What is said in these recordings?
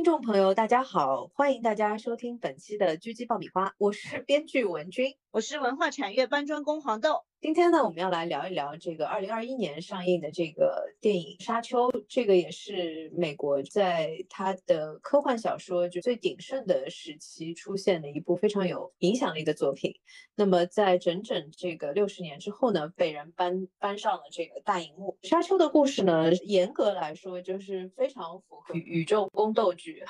听众朋友，大家好，欢迎大家收听本期的狙击爆米花，我是编剧文君，我是文化产业搬砖工黄豆。今天呢，我们要来聊一聊这个二零二一年上映的这个电影《沙丘》，这个也是美国在它的科幻小说就最鼎盛的时期出现的一部非常有影响力的作品。那么在整整这个六十年之后呢，被人搬搬上了这个大荧幕。《沙丘》的故事呢，严格来说就是非常符合宇宙宫斗剧，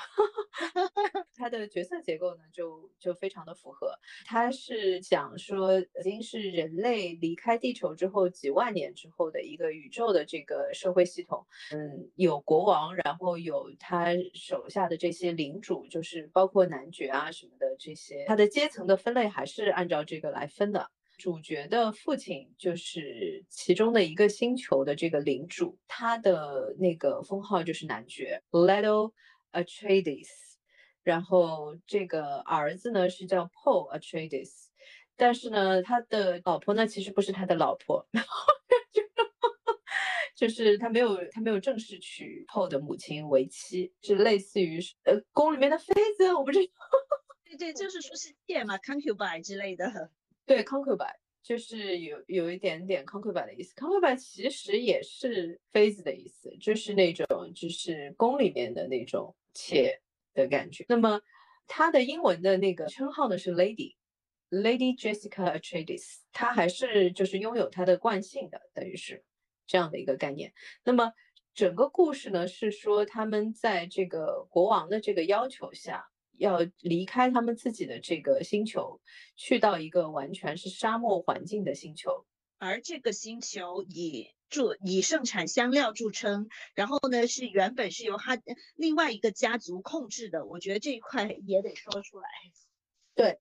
它的角色结构呢就就非常的符合。它是讲说已经是人类。离开地球之后几万年之后的一个宇宙的这个社会系统，嗯，有国王，然后有他手下的这些领主，就是包括男爵啊什么的这些，他的阶层的分类还是按照这个来分的。主角的父亲就是其中的一个星球的这个领主，他的那个封号就是男爵，letto Atreides，然后这个儿子呢是叫 Paul Atreides。但是呢，他的老婆呢，其实不是他的老婆，然后就就是他没有他没有正式娶 Paul 的母亲为妻，是类似于呃宫里面的妃子，我不知道。对对，就是说是妾嘛，concubine 之类的。对，concubine 就是有有一点点 concubine 的意思，concubine 其实也是妃子的意思，就是那种就是宫里面的那种妾的感觉。那么他的英文的那个称号呢是 lady。Lady Jessica Atreides，她还是就是拥有她的惯性的，等于是这样的一个概念。那么整个故事呢，是说他们在这个国王的这个要求下，要离开他们自己的这个星球，去到一个完全是沙漠环境的星球。而这个星球以著以盛产香料著称，然后呢是原本是由他另外一个家族控制的。我觉得这一块也得说出来。对。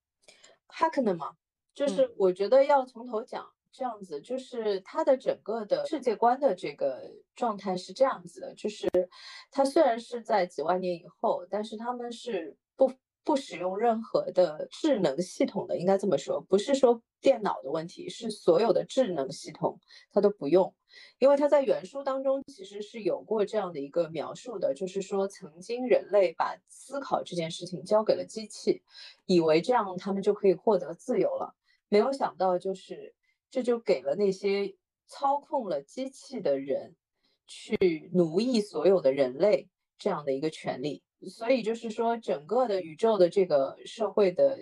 哈克呢嘛，就是我觉得要从头讲，这样子，就是他的整个的世界观的这个状态是这样子的，就是他虽然是在几万年以后，但是他们是不不使用任何的智能系统的，应该这么说，不是说电脑的问题，是所有的智能系统它都不用。因为它在原书当中其实是有过这样的一个描述的，就是说曾经人类把思考这件事情交给了机器，以为这样他们就可以获得自由了，没有想到就是这就给了那些操控了机器的人去奴役所有的人类这样的一个权利，所以就是说整个的宇宙的这个社会的。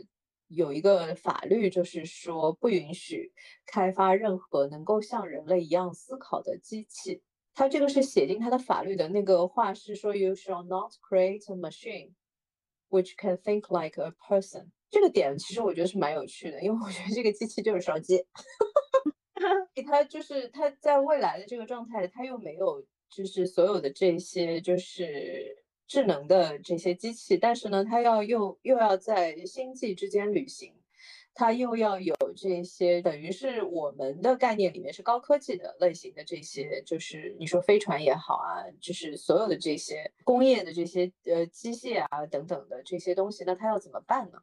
有一个法律，就是说不允许开发任何能够像人类一样思考的机器。它这个是写进它的法律的那个话是说，You shall not create a machine which can think like a person。这个点其实我觉得是蛮有趣的，因为我觉得这个机器就是手机，它就是它在未来的这个状态，它又没有就是所有的这些就是。智能的这些机器，但是呢，它要又又要在星际之间旅行，它又要有这些，等于是我们的概念里面是高科技的类型的这些，就是你说飞船也好啊，就是所有的这些工业的这些呃机械啊等等的这些东西，那它要怎么办呢？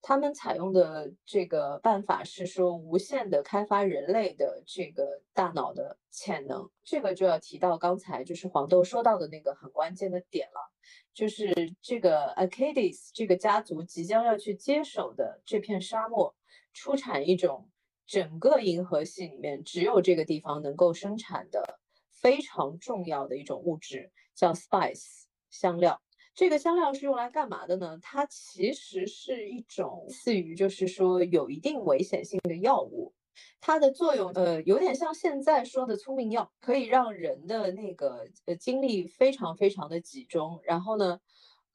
他们采用的这个办法是说，无限的开发人类的这个大脑的潜能。这个就要提到刚才就是黄豆说到的那个很关键的点了，就是这个 Arcades 这个家族即将要去接手的这片沙漠，出产一种整个银河系里面只有这个地方能够生产的非常重要的一种物质，叫 spice 香料。这个香料是用来干嘛的呢？它其实是一种似于就是说有一定危险性的药物，它的作用呃有点像现在说的聪明药，可以让人的那个呃精力非常非常的集中，然后呢，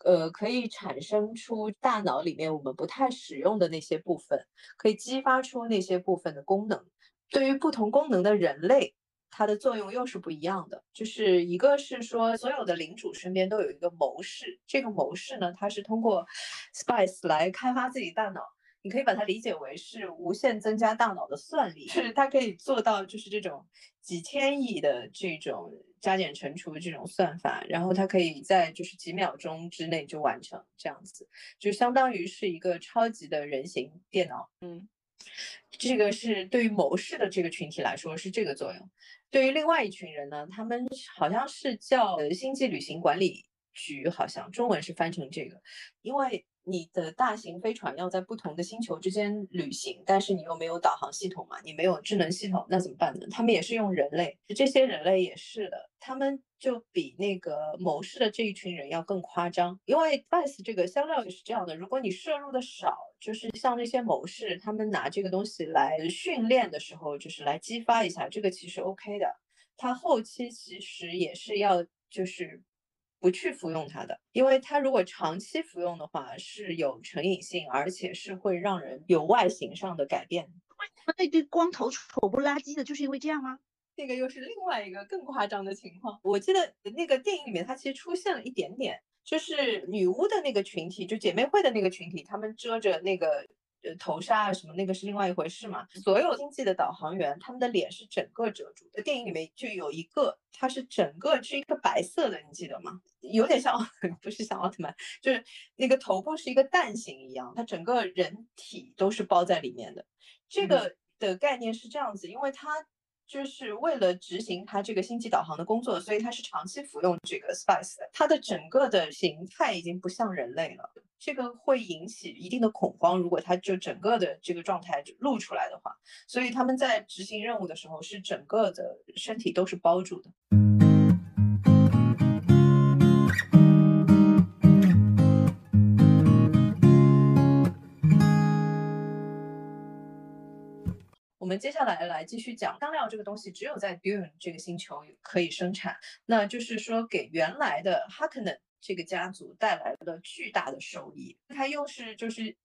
呃可以产生出大脑里面我们不太使用的那些部分，可以激发出那些部分的功能，对于不同功能的人类。它的作用又是不一样的，就是一个是说，所有的领主身边都有一个谋士，这个谋士呢，他是通过 spice 来开发自己大脑，你可以把它理解为是无限增加大脑的算力，是它可以做到就是这种几千亿的这种加减乘除的这种算法，然后它可以在就是几秒钟之内就完成这样子，就相当于是一个超级的人形电脑，嗯。这个是对于谋士的这个群体来说是这个作用，对于另外一群人呢，他们好像是叫星际旅行管理局，好像中文是翻成这个，因为。你的大型飞船要在不同的星球之间旅行，但是你又没有导航系统嘛？你没有智能系统，那怎么办呢？他们也是用人类，这些人类也是的，他们就比那个谋士的这一群人要更夸张。因为 Spice 这个香料也是这样的，如果你摄入的少，就是像那些谋士，他们拿这个东西来训练的时候，就是来激发一下，这个其实 OK 的。他后期其实也是要就是。不去服用它的，因为它如果长期服用的话是有成瘾性，而且是会让人有外形上的改变。那对光头丑不拉几的，就是因为这样吗？这个又是另外一个更夸张的情况。我记得那个电影里面，它其实出现了一点点，就是女巫的那个群体，就姐妹会的那个群体，她们遮着那个。呃，头纱啊什么那个是另外一回事嘛。所有星际的导航员，他们的脸是整个遮住的。电影里面就有一个，他是整个是一个白色的，你记得吗？有点像，不是像奥特曼，就是那个头部是一个蛋形一样，他整个人体都是包在里面的。这个的概念是这样子，因为他。就是为了执行他这个星际导航的工作，所以他是长期服用这个 spice 的。他的整个的形态已经不像人类了，这个会引起一定的恐慌。如果他就整个的这个状态就露出来的话，所以他们在执行任务的时候是整个的身体都是包住的。们接下来来继续讲香料这个东西，只有在 Dune 这个星球可以生产，那就是说给原来的 Harkonnen 这个家族带来了巨大的收益。它又是就是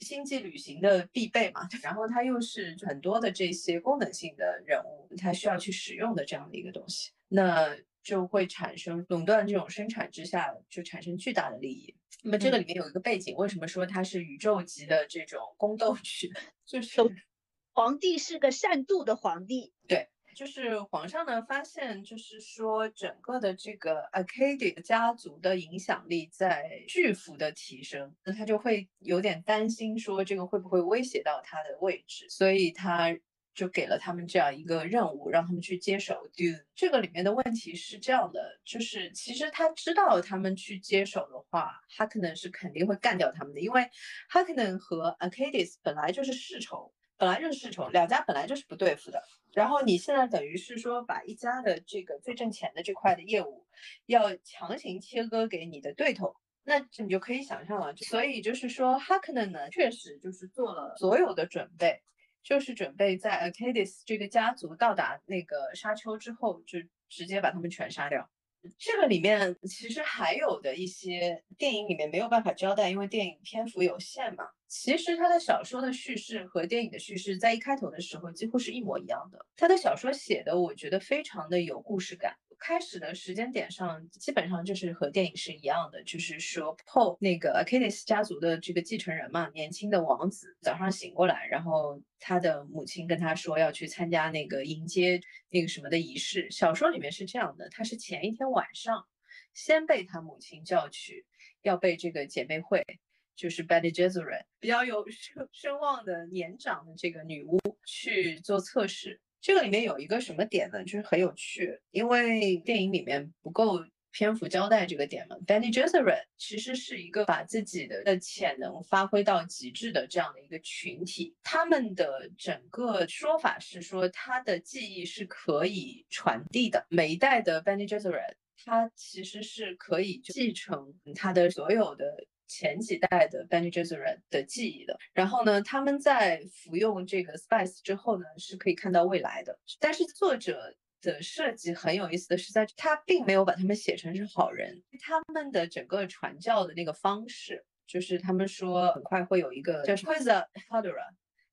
星际旅行的必备嘛，然后它又是很多的这些功能性的人物，他需要去使用的这样的一个东西，那就会产生垄断这种生产之下，就产生巨大的利益。那么这个里面有一个背景，为什么说它是宇宙级的这种宫斗剧？就是。皇帝是个善妒的皇帝，对，就是皇上呢发现，就是说整个的这个 a c a d i 家族的影响力在巨幅的提升，那他就会有点担心，说这个会不会威胁到他的位置，所以他就给了他们这样一个任务，让他们去接手 Do。这个里面的问题是这样的，就是其实他知道他们去接手的话，哈克能是肯定会干掉他们的，因为哈克能和 a c a d i s 本来就是世仇。本来就是世仇，两家本来就是不对付的。然后你现在等于是说，把一家的这个最挣钱的这块的业务，要强行切割给你的对头，那你就可以想象了。所以就是说，，Hakon 呢，确实就是做了所有的准备，就是准备在 a c a d i s 这个家族到达那个沙丘之后，就直接把他们全杀掉。这个里面其实还有的一些电影里面没有办法交代，因为电影篇幅有限嘛。其实他的小说的叙事和电影的叙事在一开头的时候几乎是一模一样的。他的小说写的我觉得非常的有故事感。开始的时间点上基本上就是和电影是一样的，就是说 Paul 那个 a k i l i s 家族的这个继承人嘛，年轻的王子早上醒过来，然后他的母亲跟他说要去参加那个迎接那个什么的仪式。小说里面是这样的，他是前一天晚上先被他母亲叫去，要被这个姐妹会，就是 Bene Gesserit 比较有声 声望的年长的这个女巫去做测试。这个里面有一个什么点呢？就是很有趣，因为电影里面不够篇幅交代这个点嘛。Benny Gesserit 其实是一个把自己的的潜能发挥到极致的这样的一个群体。他们的整个说法是说，他的记忆是可以传递的。每一代的 Benny Gesserit，他其实是可以继承他的所有的。前几代的 Benjy Jesure 的记忆的，然后呢，他们在服用这个 spice 之后呢，是可以看到未来的。但是作者的设计很有意思的是，在他并没有把他们写成是好人，他们的整个传教的那个方式，就是他们说很快会有一个叫 Quasar Hadra。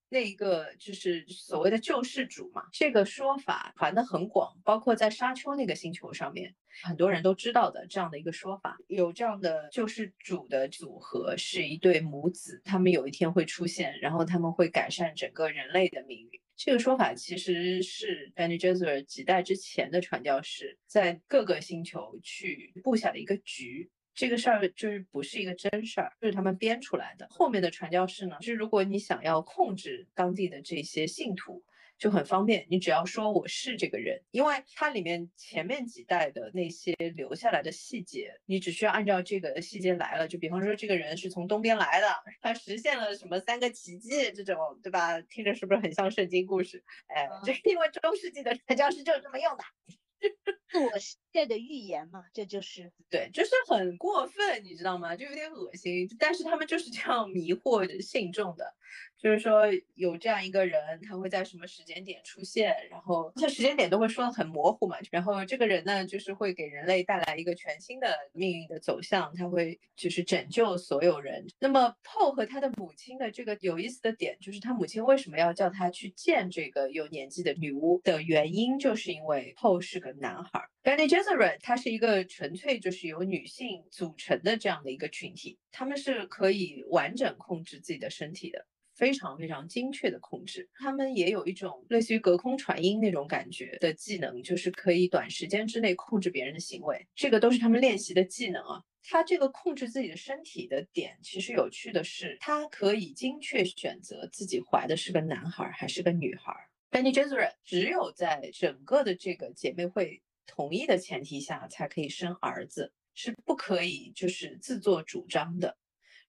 那一个就是所谓的救世主嘛，这个说法传的很广，包括在沙丘那个星球上面，很多人都知道的这样的一个说法。有这样的救世主的组合是一对母子，他们有一天会出现，然后他们会改善整个人类的命运。这个说法其实是 b e n e j e s e r 几代之前的传教士在各个星球去布下的一个局。这个事儿就是不是一个真事儿，就是他们编出来的。后面的传教士呢，就是如果你想要控制当地的这些信徒，就很方便。你只要说我是这个人，因为它里面前面几代的那些留下来的细节，你只需要按照这个细节来了。就比方说，这个人是从东边来的，他实现了什么三个奇迹，这种对吧？听着是不是很像圣经故事？哎，这是因为中世纪的传教士就是这么用的。自我现在的预言嘛，这就是对，就是很过分，你知道吗？就有点恶心，但是他们就是这样迷惑信众的。就是说有这样一个人，他会在什么时间点出现，然后这时间点都会说的很模糊嘛。然后这个人呢，就是会给人类带来一个全新的命运的走向，他会就是拯救所有人。那么 Paul 和他的母亲的这个有意思的点，就是他母亲为什么要叫他去见这个有年纪的女巫的原因，就是因为 Paul 是个男孩。Bene Gesserit 它是一个纯粹就是由女性组成的这样的一个群体，他们是可以完整控制自己的身体的。非常非常精确的控制，他们也有一种类似于隔空传音那种感觉的技能，就是可以短时间之内控制别人的行为，这个都是他们练习的技能啊。他这个控制自己的身体的点，其实有趣的是，他可以精确选择自己怀的是个男孩还是个女孩。Benny Gesserit 只有在整个的这个姐妹会同意的前提下，才可以生儿子，是不可以就是自作主张的。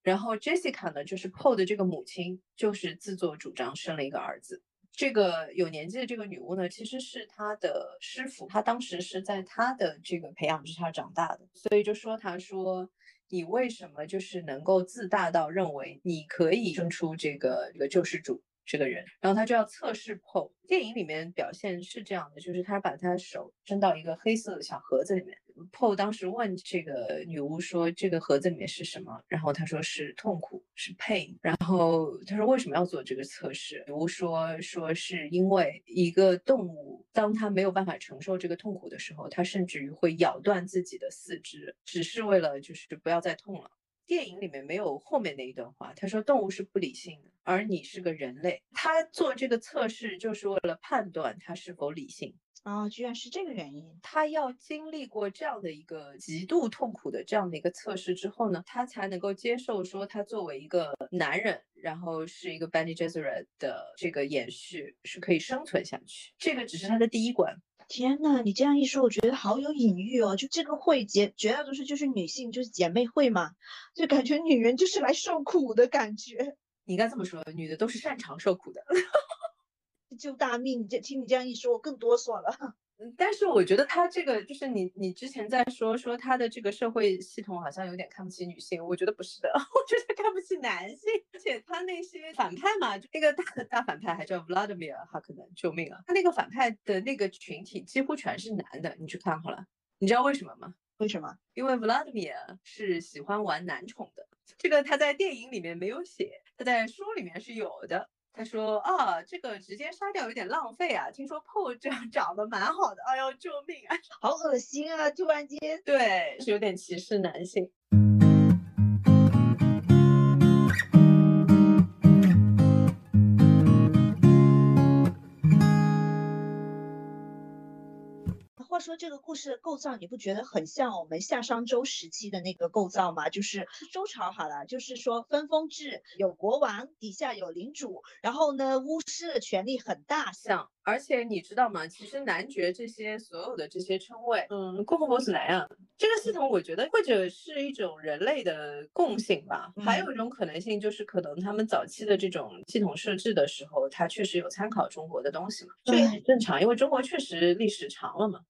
然后 Jessica 呢，就是 Paul 的这个母亲，就是自作主张生了一个儿子。这个有年纪的这个女巫呢，其实是她的师傅，她当时是在她的这个培养之下长大的，所以就说她说你为什么就是能够自大到认为你可以生出这个这个救世主？这个人，然后她就要测试 Paul。电影里面表现是这样的，就是她把她手伸到一个黑色的小盒子里面。Po 当时问这个女巫说：“这个盒子里面是什么？”然后他说是痛苦，是 pain。然后他说为什么要做这个测试？女巫说说是因为一个动物，当它没有办法承受这个痛苦的时候，它甚至于会咬断自己的四肢，只是为了就是不要再痛了。电影里面没有后面那一段话，他说动物是不理性的，而你是个人类。他做这个测试就是为了判断他是否理性啊，居然是这个原因。他要经历过这样的一个极度痛苦的这样的一个测试之后呢，他才能够接受说他作为一个男人，然后是一个 Benny Gesserit 的这个延续是可以生存下去。这个只是他的第一关。天呐，你这样一说，我觉得好有隐喻哦。就这个会结绝大多数就是女性，就是姐妹会嘛，就感觉女人就是来受苦的感觉。你应该这么说，女的都是擅长受苦的，救大命。这听你这样一说，我更哆嗦了。但是我觉得他这个就是你，你之前在说说他的这个社会系统好像有点看不起女性，我觉得不是的，我觉得看不起男性，而且他那些反派嘛，就那个大大反派还叫 Vladimir，他可能救命啊！他那个反派的那个群体几乎全是男的，你去看好了，你知道为什么吗？为什么？因为 Vladimir 是喜欢玩男宠的，这个他在电影里面没有写，他在书里面是有的。他说啊，这个直接杀掉有点浪费啊。听说 PO 这样长得蛮好的，哎呦，救命啊！好恶心啊！突然间，对，是有点歧视男性。说这个故事的构造，你不觉得很像我们夏商周时期的那个构造吗？就是周朝好了，就是说分封制，有国王，底下有领主，然后呢，巫师的权力很大，像而且你知道吗？其实男爵这些所有的这些称谓，嗯，共和国是男啊，这个系统我觉得或者是一种人类的共性吧。还有一种可能性就是可能他们早期的这种系统设置的时候，他确实有参考中国的东西嘛，这也很正常，因为中国确实历史长了嘛。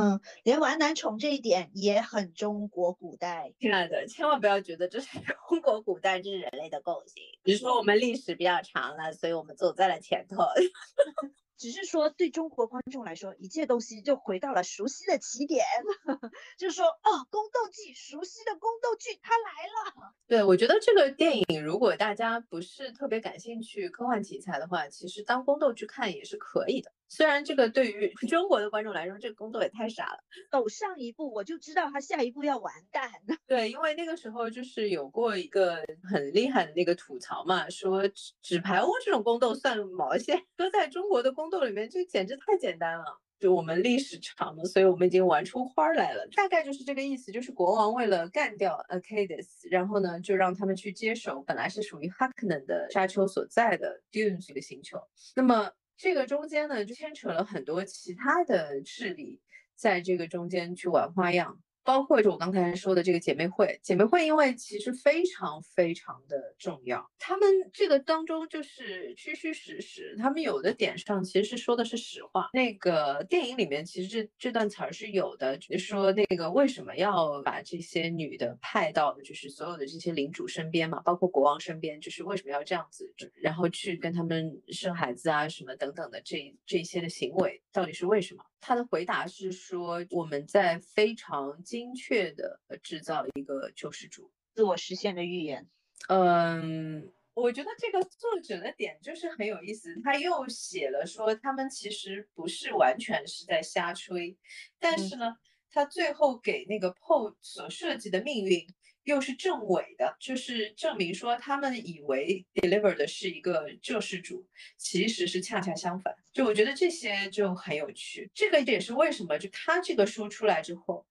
嗯，连玩男宠这一点也很中国古代。亲爱的，千万不要觉得这是 中国古代，这是人类的共性。只是说我们历史比较长了，所以我们走在了前头。只是说，对中国观众来说，一切东西就回到了熟悉的起点。就是说，哦，宫斗剧，熟悉的宫斗剧，它来了。对，我觉得这个电影，如果大家不是特别感兴趣科幻题材的话，其实当宫斗剧看也是可以的。虽然这个对于 中国的观众来说，这个宫斗也太傻了，走上一步我就知道他下一步要完蛋。对，因为那个时候就是有过一个很厉害的那个吐槽嘛，说纸牌屋这种宫斗算毛线，搁在中国的宫斗里面，这简直太简单了。就我们历史长了，所以我们已经玩出花来了，大概就是这个意思。就是国王为了干掉 a c a d i s 然后呢，就让他们去接手本来是属于 Harkonnen 的沙丘所在的 Dune 这个星球。那么这个中间呢就牵扯了很多其他的势力，在这个中间去玩花样。包括就我刚才说的这个姐妹会，姐妹会因为其实非常非常的重要，他们这个当中就是虚虚实实，他们有的点上其实是说的是实话。那个电影里面其实这这段词儿是有的，就是说那个为什么要把这些女的派到就是所有的这些领主身边嘛，包括国王身边，就是为什么要这样子，然后去跟他们生孩子啊什么等等的这这些的行为到底是为什么？他的回答是说我们在非常精确的制造一个救世主，自我实现的预言。嗯，我觉得这个作者的点就是很有意思，他又写了说他们其实不是完全是在瞎吹，但是呢，他最后给那个 PO 所设计的命运。又是正伪的，就是证明说他们以为 deliver 的是一个救世主，其实是恰恰相反。就我觉得这些就很有趣，这个也是为什么就他这个书出来之后。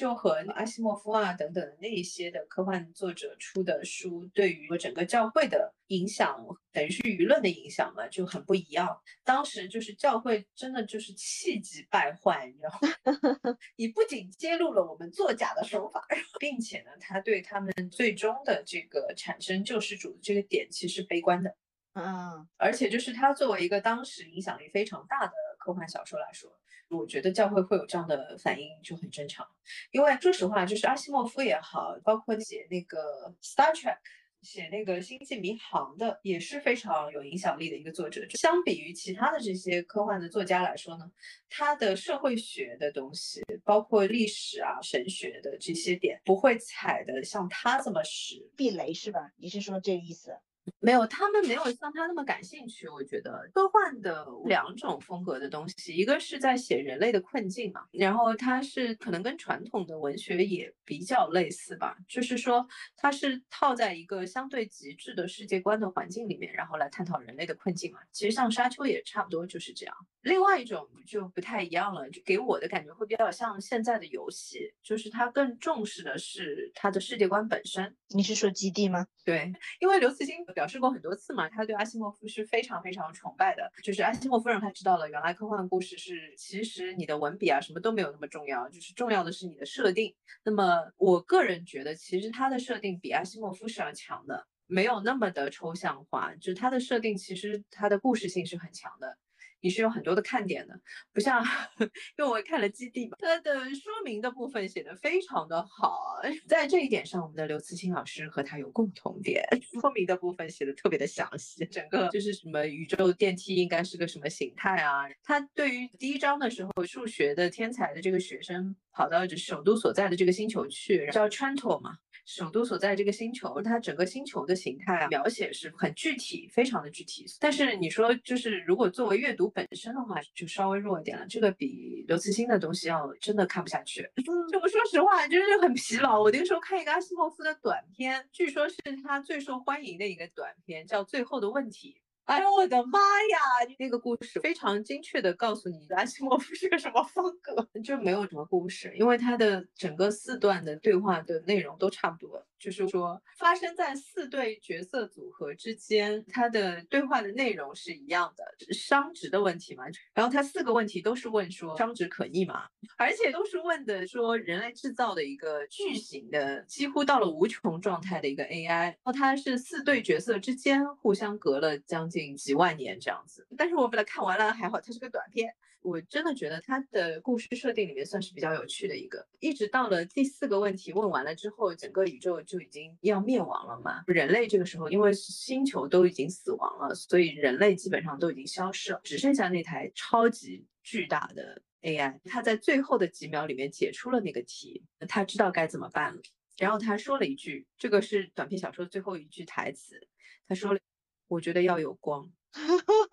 就和阿西莫夫啊等等那一些的科幻作者出的书，对于整个教会的影响，等于是舆论的影响嘛，就很不一样。当时就是教会真的就是气急败坏，你知道吗？你不仅揭露了我们作假的手法，并且呢，他对他们最终的这个产生救世主的这个点其实悲观的。嗯，而且就是他作为一个当时影响力非常大的科幻小说来说。我觉得教会会有这样的反应就很正常，因为说实话，就是阿西莫夫也好，包括写那个 Star Trek、写那个星际迷航的，也是非常有影响力的一个作者。相比于其他的这些科幻的作家来说呢，他的社会学的东西，包括历史啊、神学的这些点，不会踩的像他这么实。避雷是吧？你是说这个意思？没有，他们没有像他那么感兴趣。我觉得科幻的两种风格的东西，一个是在写人类的困境嘛，然后它是可能跟传统的文学也比较类似吧，就是说它是套在一个相对极致的世界观的环境里面，然后来探讨人类的困境嘛。其实像沙丘也差不多就是这样。另外一种就不太一样了，就给我的感觉会比较像现在的游戏，就是它更重视的是它的世界观本身。你是说基地吗？对，因为刘慈欣。表示过很多次嘛，他对阿西莫夫是非常非常崇拜的。就是阿西莫夫让他知道了，原来科幻故事是其实你的文笔啊什么都没有那么重要，就是重要的是你的设定。那么我个人觉得，其实他的设定比阿西莫夫是要强的，没有那么的抽象化，就是他的设定其实他的故事性是很强的。你是有很多的看点的，不像，因为我看了《基地》嘛，它的说明的部分写的非常的好，在这一点上，我们的刘慈欣老师和他有共同点，说明的部分写的特别的详细，整个就是什么宇宙电梯应该是个什么形态啊，他对于第一章的时候，数学的天才的这个学生跑到首都所在的这个星球去，叫 Trantor 嘛。首都所在这个星球，它整个星球的形态啊，描写是很具体，非常的具体。但是你说，就是如果作为阅读本身的话，就稍微弱一点了。这个比刘慈欣的东西要真的看不下去。就我说实话，就是很疲劳。我那个时候看一个阿西莫夫的短片，据说是他最受欢迎的一个短片，叫《最后的问题》。哎呦我的妈呀！那个故事非常精确的告诉你阿西莫夫是个什么风格，就没有什么故事，因为他的整个四段的对话的内容都差不多。就是说，发生在四对角色组合之间，他的对话的内容是一样的，商值的问题嘛。然后他四个问题都是问说商值可逆嘛，而且都是问的说人类制造的一个巨型的，几乎到了无穷状态的一个 AI。然后它是四对角色之间互相隔了将近几万年这样子。但是我把它看完了，还好它是个短片。我真的觉得他的故事设定里面算是比较有趣的一个，一直到了第四个问题问完了之后，整个宇宙就已经要灭亡了嘛。人类这个时候因为星球都已经死亡了，所以人类基本上都已经消失了，只剩下那台超级巨大的 AI。他在最后的几秒里面解出了那个题，他知道该怎么办了。然后他说了一句，这个是短篇小说的最后一句台词，他说了：“我觉得要有光。”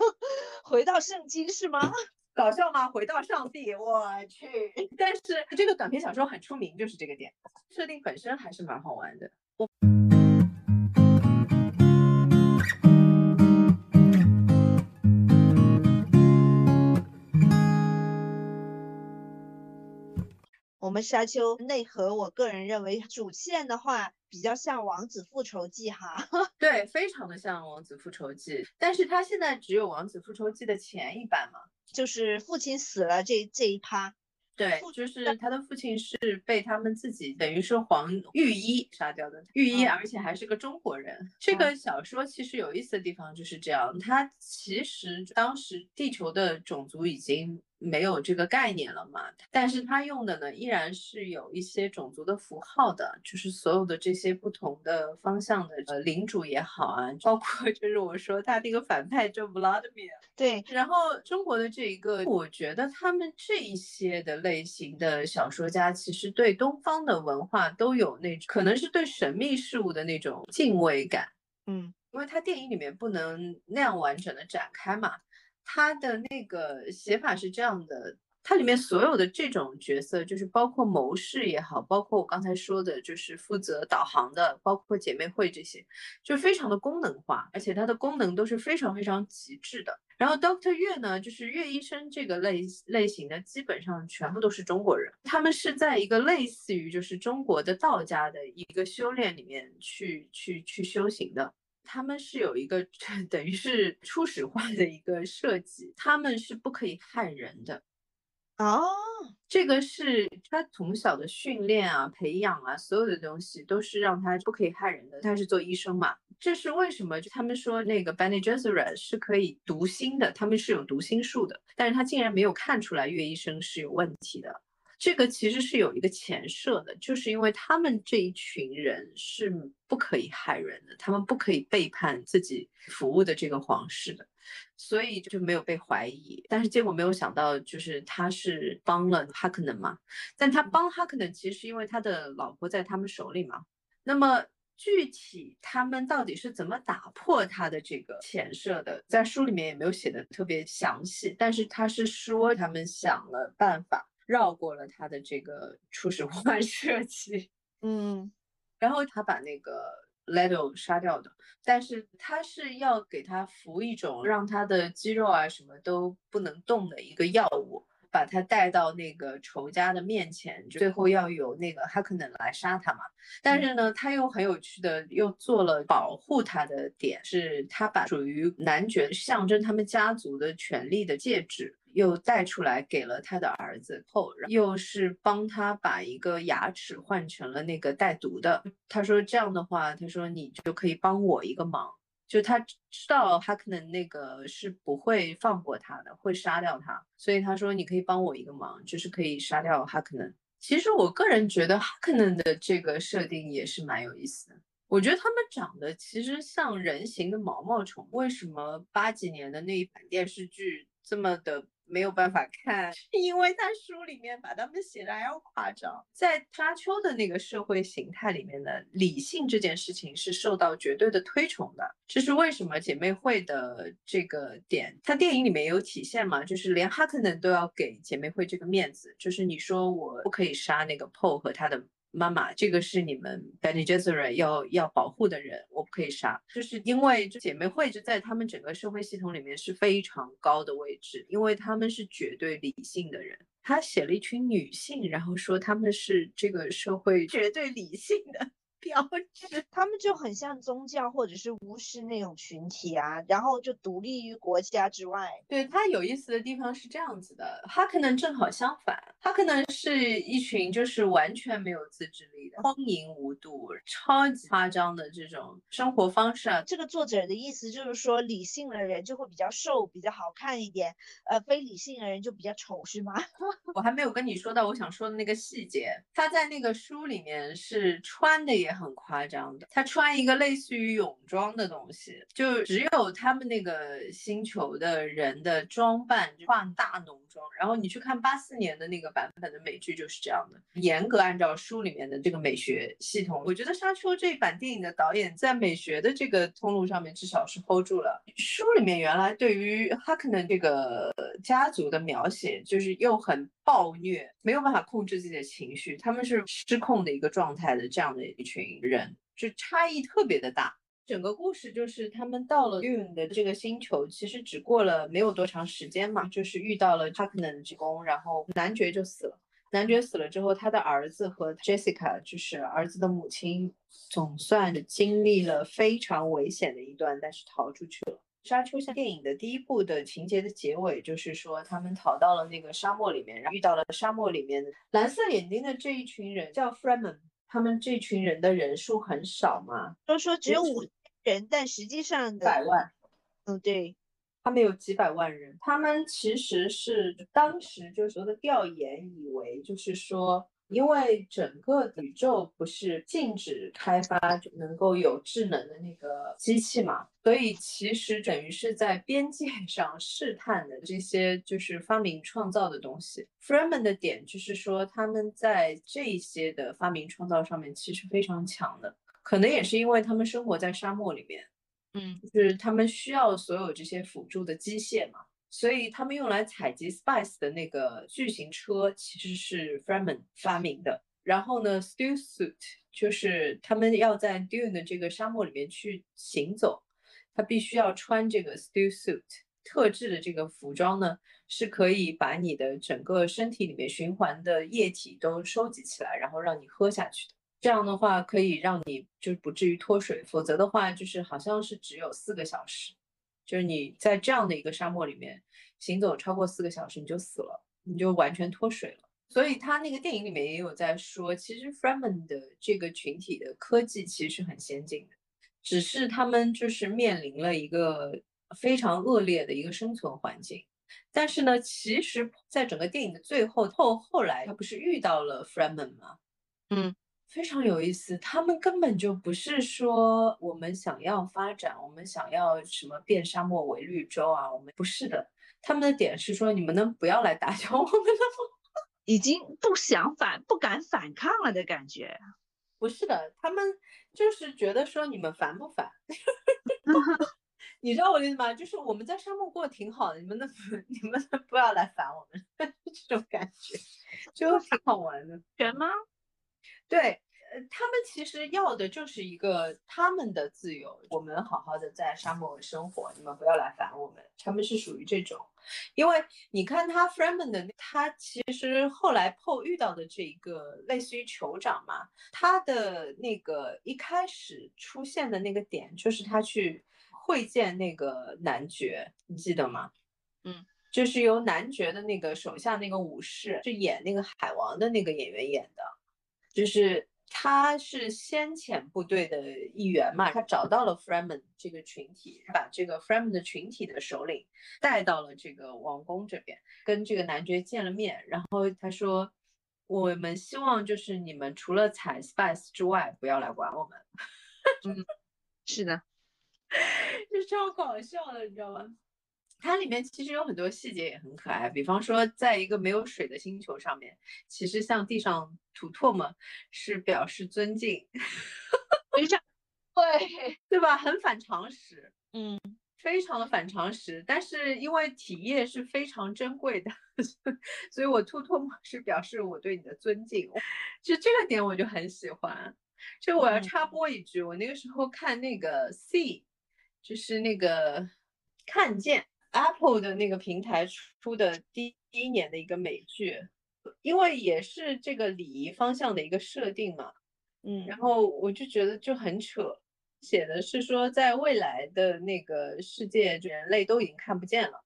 回到圣经是吗？搞笑吗？回到上帝，我去！但是这个短篇小说很出名，就是这个点，设定本身还是蛮好玩的。我我们沙丘内核，我个人认为主线的话。比较像《王子复仇记》哈。对，非常的像《王子复仇记》，但是他现在只有《王子复仇记》的前一版嘛，就是父亲死了这这一趴。对，就是他的父亲是被他们自己等于是黄御医杀掉的，御医而且还是个中国人。这个小说其实有意思的地方就是这样，他其实当时地球的种族已经。没有这个概念了嘛？但是他用的呢，依然是有一些种族的符号的，就是所有的这些不同的方向的呃领主也好啊，包括 就是我说他那个反派叫 Vladimir，对。然后中国的这一个，我觉得他们这一些的类型的小说家，其实对东方的文化都有那种，可能是对神秘事物的那种敬畏感，嗯，因为他电影里面不能那样完整的展开嘛。他的那个写法是这样的，它里面所有的这种角色，就是包括谋士也好，包括我刚才说的，就是负责导航的，包括姐妹会这些，就非常的功能化，而且它的功能都是非常非常极致的。然后 Doctor 岳呢，就是岳医生这个类类型的，基本上全部都是中国人，他们是在一个类似于就是中国的道家的一个修炼里面去去去修行的。他们是有一个 等于是初始化的一个设计，他们是不可以害人的。哦，这个是他从小的训练啊、培养啊，所有的东西都是让他不可以害人的。他是做医生嘛，这是为什么？就他们说那个 Bene Gesserit 是可以读心的，他们是有读心术的，但是他竟然没有看出来岳医生是有问题的。这个其实是有一个前设的，就是因为他们这一群人是不可以害人的，他们不可以背叛自己服务的这个皇室的，所以就没有被怀疑。但是结果没有想到，就是他是帮了哈克能嘛，但他帮哈克能其实因为他的老婆在他们手里嘛。那么具体他们到底是怎么打破他的这个前设的，在书里面也没有写的特别详细，但是他是说他们想了办法。绕过了他的这个初始化设计，嗯，然后他把那个 Ledo 杀掉的，但是他是要给他服一种让他的肌肉啊什么都不能动的一个药物，把他带到那个仇家的面前，最后要有那个哈克能来杀他嘛。但是呢，他又很有趣的又做了保护他的点，是他把属于男爵象征他们家族的权力的戒指。又带出来给了他的儿子后，又是帮他把一个牙齿换成了那个带毒的。他说这样的话，他说你就可以帮我一个忙，就他知道哈克能那个是不会放过他的，会杀掉他，所以他说你可以帮我一个忙，就是可以杀掉哈克能。其实我个人觉得哈克能的这个设定也是蛮有意思的，我觉得他们长得其实像人形的毛毛虫。为什么八几年的那一版电视剧这么的？没有办法看，因为他书里面把他们写的还要夸张。在沙丘的那个社会形态里面的理性这件事情是受到绝对的推崇的。这是为什么姐妹会的这个点，它电影里面有体现嘛？就是连哈克能都要给姐妹会这个面子，就是你说我不可以杀那个 Paul 和他的。妈妈，这个是你们 Bene Gesserit 要要保护的人，我不可以杀，就是因为姐妹会就在他们整个社会系统里面是非常高的位置，因为他们是绝对理性的人。他写了一群女性，然后说他们是这个社会绝对理性的。标志，他们就很像宗教或者是巫师那种群体啊，然后就独立于国家之外。对他有意思的地方是这样子的，他可能正好相反，他可能是一群就是完全没有自制力的，荒淫无度、超级夸张的这种生活方式啊。这个作者的意思就是说，理性的人就会比较瘦、比较好看一点，呃，非理性的人就比较丑，是吗？我还没有跟你说到我想说的那个细节，他在那个书里面是穿的也。很夸张的，他穿一个类似于泳装的东西，就只有他们那个星球的人的装扮，化大浓妆。然后你去看八四年的那个版本的美剧，就是这样的，严格按照书里面的这个美学系统。我觉得《沙丘》这版电影的导演在美学的这个通路上面至少是 hold 住了。书里面原来对于哈克能这个家族的描写，就是又很暴虐，没有办法控制自己的情绪，他们是失控的一个状态的这样的一群人，就差异特别的大。整个故事就是他们到了 Dune 的这个星球，其实只过了没有多长时间嘛，就是遇到了哈克能的职工，然后男爵就死了。男爵死了之后，他的儿子和 Jessica 就是儿子的母亲，总算经历了非常危险的一段，但是逃出去了。沙丘像电影的第一部的情节的结尾，就是说他们逃到了那个沙漠里面，然后遇到了沙漠里面蓝色眼睛的这一群人，叫 Fremen。他们这群人的人数很少嘛，都说只有五人，但实际上百万。嗯，对，他们有几百万人。他们其实是当时就是说的调研，以为就是说。因为整个宇宙不是禁止开发就能够有智能的那个机器嘛，所以其实等于是在边界上试探的这些就是发明创造的东西。Freeman 的点就是说他们在这些的发明创造上面其实非常强的，可能也是因为他们生活在沙漠里面，嗯，就是他们需要所有这些辅助的机械嘛。所以他们用来采集 spice 的那个巨型车其实是 Freeman 发明的。然后呢，Stew suit 就是他们要在 Dune 的这个沙漠里面去行走，他必须要穿这个 Stew suit 特制的这个服装呢，是可以把你的整个身体里面循环的液体都收集起来，然后让你喝下去的。这样的话可以让你就是不至于脱水，否则的话就是好像是只有四个小时。就是你在这样的一个沙漠里面行走超过四个小时，你就死了，你就完全脱水了。所以他那个电影里面也有在说，其实 fremen 的这个群体的科技其实很先进的，只是他们就是面临了一个非常恶劣的一个生存环境。但是呢，其实在整个电影的最后后后来，他不是遇到了 fremen 吗？嗯。非常有意思，他们根本就不是说我们想要发展，我们想要什么变沙漠为绿洲啊，我们不是的。他们的点是说，你们能不要来打搅我们了吗？已经不想反、不敢反抗了的感觉。不是的，他们就是觉得说你们烦不烦？你知道我的意思吗？就是我们在沙漠过得挺好的，你们能 你们能不要来烦我们？这种感觉就挺好玩的，人吗？对，呃，他们其实要的就是一个他们的自由，我们好好的在沙漠生活，你们不要来烦我们。他们是属于这种，因为你看他 Freeman 的，他其实后来 Paul 遇到的这一个类似于酋长嘛，他的那个一开始出现的那个点，就是他去会见那个男爵，你记得吗？嗯，就是由男爵的那个手下那个武士，是演那个海王的那个演员演的。就是他是先遣部队的一员嘛，他找到了 Freeman 这个群体，把这个 Freeman 的群体的首领带到了这个王宫这边，跟这个男爵见了面，然后他说，我们希望就是你们除了采 spice 之外，不要来管我们。嗯，是的，就超搞笑的，你知道吗？它里面其实有很多细节也很可爱，比方说，在一个没有水的星球上面，其实向地上吐唾沫是表示尊敬，非常 对，对吧？很反常识，嗯，非常的反常识。但是因为体液是非常珍贵的，所以我吐唾沫是表示我对你的尊敬。就这个点我就很喜欢。就我要插播一句，我那个时候看那个 C，就是那个看见。Apple 的那个平台出的第一年的一个美剧，因为也是这个礼仪方向的一个设定嘛，嗯，然后我就觉得就很扯，写的是说在未来的那个世界，人类都已经看不见了，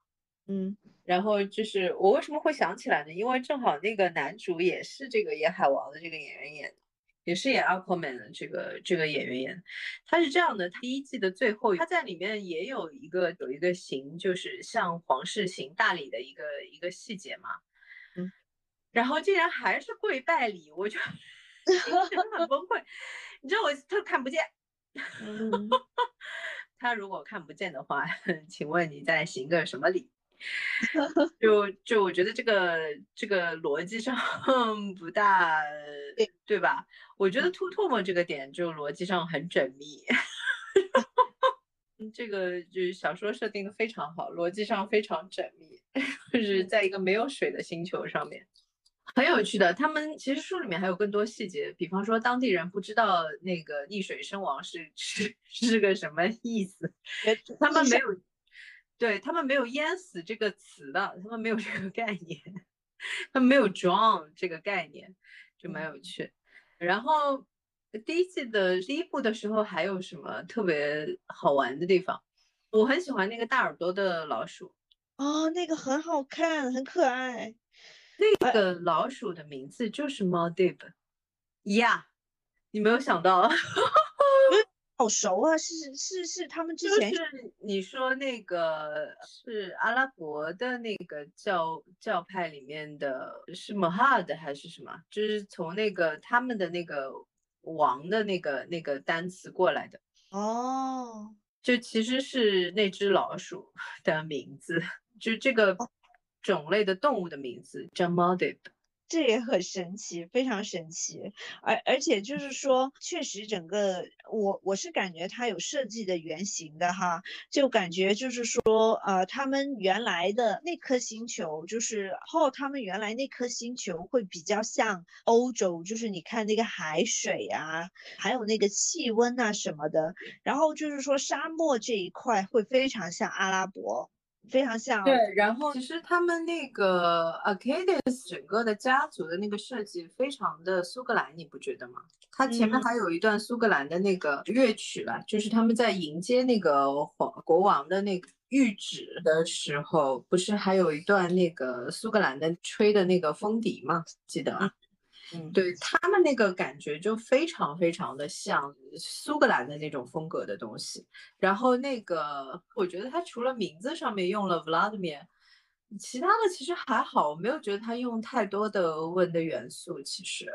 嗯，然后就是我为什么会想起来呢？因为正好那个男主也是这个演海王的这个演员演的。也是演 Aquaman 的这个这个演员演，他是这样的，第一季的最后，他在里面也有一个有一个行，就是向皇室行大礼的一个一个细节嘛，嗯，然后竟然还是跪拜礼，我就 很崩溃，你知道我他看不见，他如果看不见的话，请问你在行个什么礼？就就我觉得这个这个逻辑上 不大对对吧？我觉得吐唾沫这个点就逻辑上很缜密，这个就是小说设定的非常好，逻辑上非常缜密，就是在一个没有水的星球上面，很有趣的。他们其实书里面还有更多细节，比方说当地人不知道那个溺水身亡是是是个什么意思，他们没有。对他们没有淹死这个词的，他们没有这个概念。他们没有 drown 这个概念，就蛮有趣。然后第一季的第一部的时候还有什么特别好玩的地方？我很喜欢那个大耳朵的老鼠。哦，那个很好看，很可爱。那个老鼠的名字就是 Maldib。呀，你没有想到。好熟啊！是是是，他们之前是你说那个是阿拉伯的那个教教派里面的是 Mahad 还是什么？就是从那个他们的那个王的那个那个单词过来的哦。就其实是那只老鼠的名字，就这个种类的动物的名字叫 Maldib。这也很神奇，非常神奇，而而且就是说，确实整个我我是感觉它有设计的原型的哈，就感觉就是说，呃，他们原来的那颗星球，就是后他们原来那颗星球会比较像欧洲，就是你看那个海水啊，还有那个气温啊什么的，然后就是说沙漠这一块会非常像阿拉伯。非常像对，然后其实他们那个 Arcades 整个的家族的那个设计非常的苏格兰，你不觉得吗？它前面还有一段苏格兰的那个乐曲了，就是他们在迎接那个皇国王的那个谕旨的时候，不是还有一段那个苏格兰的吹的那个风笛吗？记得吗？嗯，嗯对他们那个感觉就非常非常的像苏格兰的那种风格的东西。然后那个，我觉得他除了名字上面用了 Vladimir，其他的其实还好，我没有觉得他用太多的俄文的元素。其实，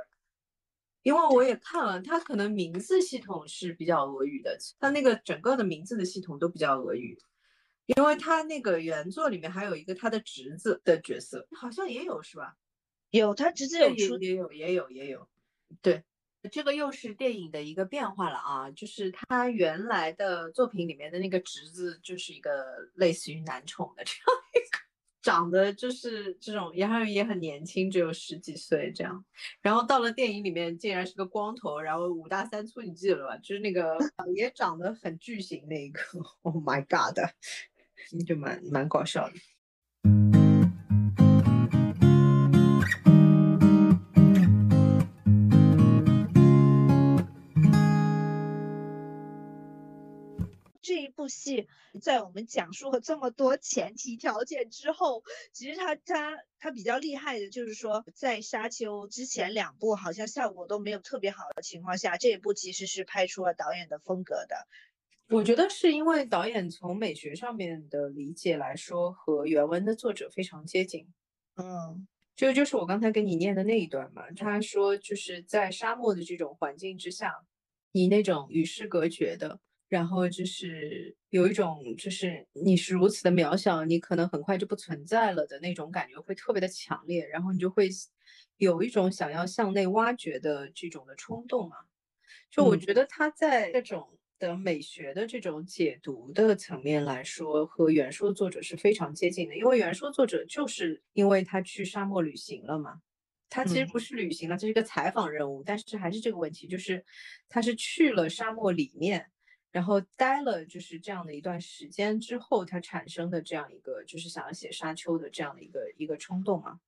因为我也看了，他可能名字系统是比较俄语的，他那个整个的名字的系统都比较俄语。因为他那个原作里面还有一个他的侄子的角色，好像也有是吧？有他侄子有出，也有也有也有，对，这个又是电影的一个变化了啊，就是他原来的作品里面的那个侄子就是一个类似于男宠的这样一个，长得就是这种，然后也很年轻，只有十几岁这样，然后到了电影里面竟然是个光头，然后五大三粗，你记得了吧？就是那个也长得很巨型那一个，Oh my God，就蛮蛮搞笑的。戏在我们讲述了这么多前提条件之后，其实他他他比较厉害的就是说，在沙丘之前两部好像效果都没有特别好的情况下，这一部其实是拍出了导演的风格的。我觉得是因为导演从美学上面的理解来说和原文的作者非常接近。嗯，这个就是我刚才给你念的那一段嘛。他说就是在沙漠的这种环境之下，你那种与世隔绝的。然后就是有一种，就是你是如此的渺小，你可能很快就不存在了的那种感觉会特别的强烈，然后你就会有一种想要向内挖掘的这种的冲动啊。就我觉得他在这种的美学的这种解读的层面来说，和原书作者是非常接近的，因为原书作者就是因为他去沙漠旅行了嘛，他其实不是旅行了，这是一个采访任务，但是还是这个问题，就是他是去了沙漠里面。然后待了就是这样的一段时间之后，他产生的这样一个就是想要写沙丘的这样的一个一个冲动啊。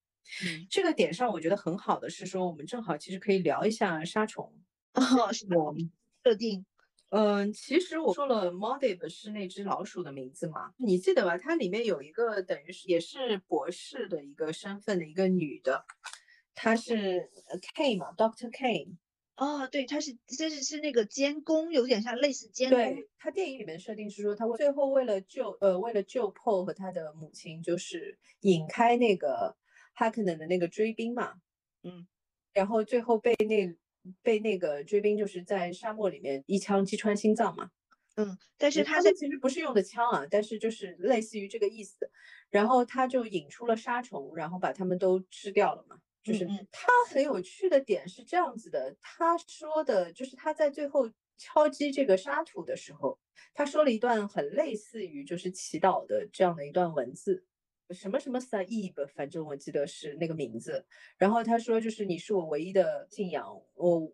嗯，这个点上我觉得很好的是说，我们正好其实可以聊一下沙虫。哦，是我设定。嗯，其实我说了 m o d i b 是那只老鼠的名字嘛，你记得吧？它里面有一个等于是也是博士的一个身份的一个女的，她是 K 嘛，Doctor K。哦，对，他是这是是那个监工，有点像类似监工。对他电影里面设定是说，他最后为了救呃为了救 Paul 和他的母亲，就是引开那个 Hackner 的那个追兵嘛，嗯，然后最后被那被那个追兵就是在沙漠里面一枪击穿心脏嘛，嗯，但是他在其实不是用的枪啊，但是就是类似于这个意思，然后他就引出了沙虫，然后把他们都吃掉了嘛。就是他很有趣的点是这样子的，他说的就是他在最后敲击这个沙土的时候，他说了一段很类似于就是祈祷的这样的一段文字，什么什么 Saib，反正我记得是那个名字。然后他说就是你是我唯一的信仰，我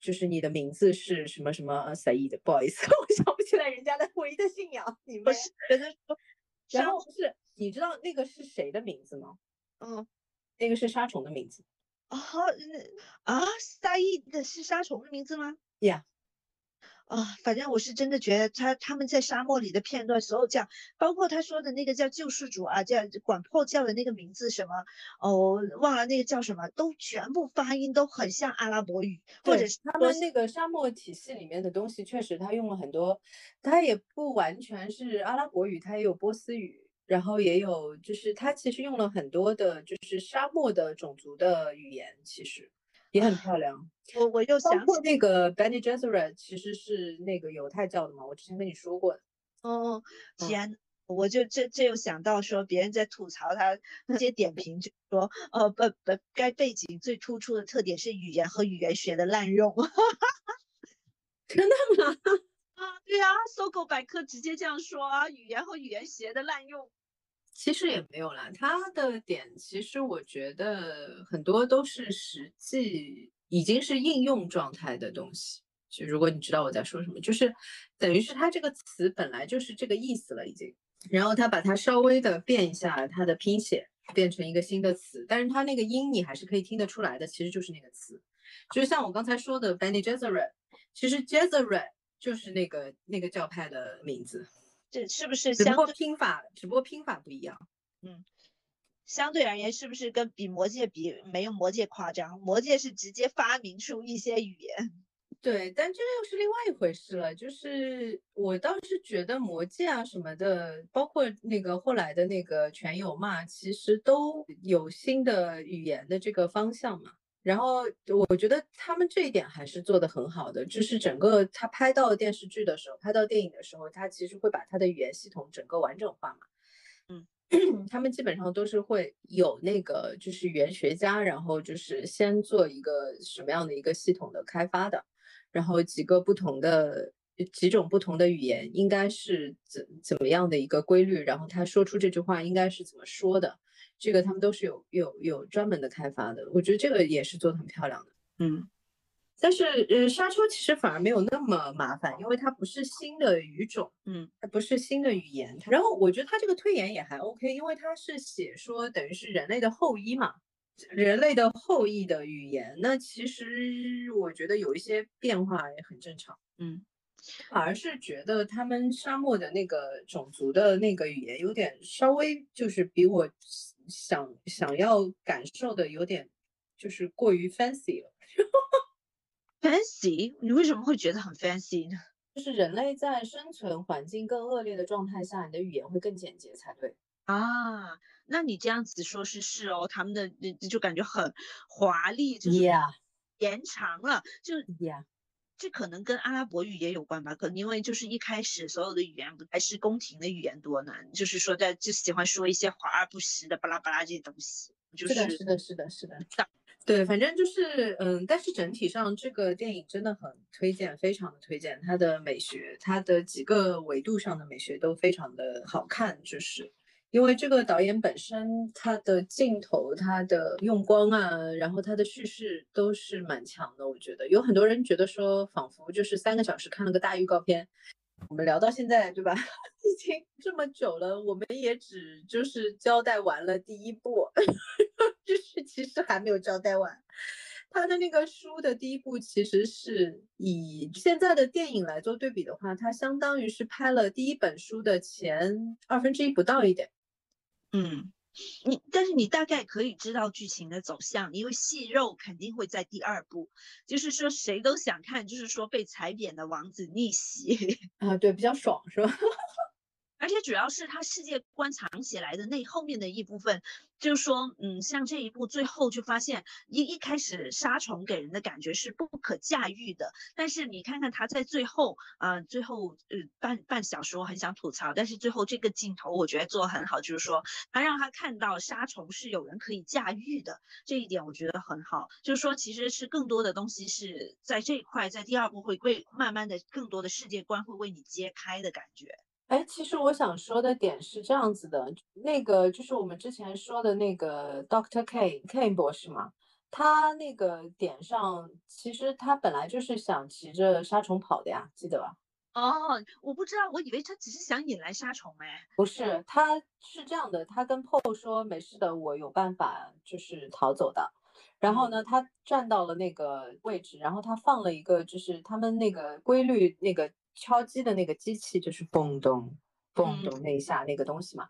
就是你的名字是什么什么 Saib，不好意思，我想不起来人家的唯一的信仰。你们觉得说，然后是，你知道那个是谁的名字吗？嗯。那个是杀虫的名字。啊那，啊，沙溢的是杀虫的名字吗？呀。啊，反正我是真的觉得他他们在沙漠里的片段，所有叫，包括他说的那个叫救世主啊，叫管破叫的那个名字什么，哦，忘了那个叫什么，都全部发音都很像阿拉伯语，或者是他们那个沙漠体系里面的东西，确实他用了很多，他也不完全是阿拉伯语，他也有波斯语，然后也有就是他其实用了很多的，就是沙漠的种族的语言，其实。也很漂亮，我我又想起那个 Benny Gesserit 其实是那个犹太教的嘛，我之前跟你说过的。哦，天，我就这这又想到说别人在吐槽他那些点评，就说呃不不，该背景最突出的特点是语言和语言学的滥用。真的吗？啊，对啊，搜狗百科直接这样说啊，语言和语言学的滥用。其实也没有啦，他的点其实我觉得很多都是实际已经是应用状态的东西。就如果你知道我在说什么，就是等于是它这个词本来就是这个意思了已经，然后他把它稍微的变一下它的拼写，变成一个新的词，但是它那个音你还是可以听得出来的，其实就是那个词。就像我刚才说的 Beni Gesserit，其实 Gesserit 就是那个那个教派的名字。这是不是？只不过拼法，只不过拼法不一样。嗯，相对而言，是不是跟比魔界比没有魔界夸张？魔界是直接发明出一些语言。对，但这又是另外一回事了。就是我倒是觉得魔戒啊什么的，包括那个后来的那个全游嘛，其实都有新的语言的这个方向嘛。然后我觉得他们这一点还是做得很好的，就是整个他拍到电视剧的时候，拍到电影的时候，他其实会把他的语言系统整个完整化嘛。嗯，他们基本上都是会有那个就是语言学家，然后就是先做一个什么样的一个系统的开发的，然后几个不同的几种不同的语言应该是怎怎么样的一个规律，然后他说出这句话应该是怎么说的。这个他们都是有有有专门的开发的，我觉得这个也是做的很漂亮的。嗯，但是呃，沙丘其实反而没有那么麻烦，因为它不是新的语种，嗯，它不是新的语言。然后我觉得它这个推演也还 OK，因为它是写说等于是人类的后裔嘛，人类的后裔的语言，那其实我觉得有一些变化也很正常。嗯，反而是觉得他们沙漠的那个种族的那个语言有点稍微就是比我。想想要感受的有点就是过于 fancy 了，fancy？你为什么会觉得很 fancy 呢？就是人类在生存环境更恶劣的状态下，你的语言会更简洁才对啊。那你这样子说是是哦，他们的就感觉很华丽，就是延长了，就 yeah。这可能跟阿拉伯语也有关吧？可能因为就是一开始所有的语言还是宫廷的语言多呢，就是说在就喜欢说一些华而不实的巴拉巴拉这些东西。就是的，是的，是的，是的。对，反正就是嗯，但是整体上这个电影真的很推荐，非常的推荐。它的美学，它的几个维度上的美学都非常的好看，就是。因为这个导演本身，他的镜头、他的用光啊，然后他的叙事都是蛮强的。我觉得有很多人觉得说，仿佛就是三个小时看了个大预告片。我们聊到现在，对吧？已经这么久了，我们也只就是交代完了第一部，就是其实还没有交代完。他的那个书的第一部，其实是以现在的电影来做对比的话，它相当于是拍了第一本书的前二分之一不到一点。嗯，你但是你大概可以知道剧情的走向，因为戏肉肯定会在第二部，就是说谁都想看，就是说被踩扁的王子逆袭。啊，对，比较爽是吧？而且主要是他世界观藏起来的那后面的一部分，就是说，嗯，像这一部最后就发现一一开始杀虫给人的感觉是不可驾驭的，但是你看看他在最后，啊，最后呃半半小时我很想吐槽，但是最后这个镜头我觉得做很好，就是说他让他看到杀虫是有人可以驾驭的，这一点我觉得很好，就是说其实是更多的东西是在这一块，在第二部会会慢慢的更多的世界观会为你揭开的感觉。哎，其实我想说的点是这样子的，那个就是我们之前说的那个 Doctor K K 博士嘛，他那个点上，其实他本来就是想骑着沙虫跑的呀，记得吧？哦，我不知道，我以为他只是想引来沙虫哎。不是，他是这样的，他跟 PO 说没事的，我有办法就是逃走的。然后呢，他站到了那个位置，然后他放了一个就是他们那个规律那个敲击的那个机器，就是嘣咚嘣咚那一下那个东西嘛。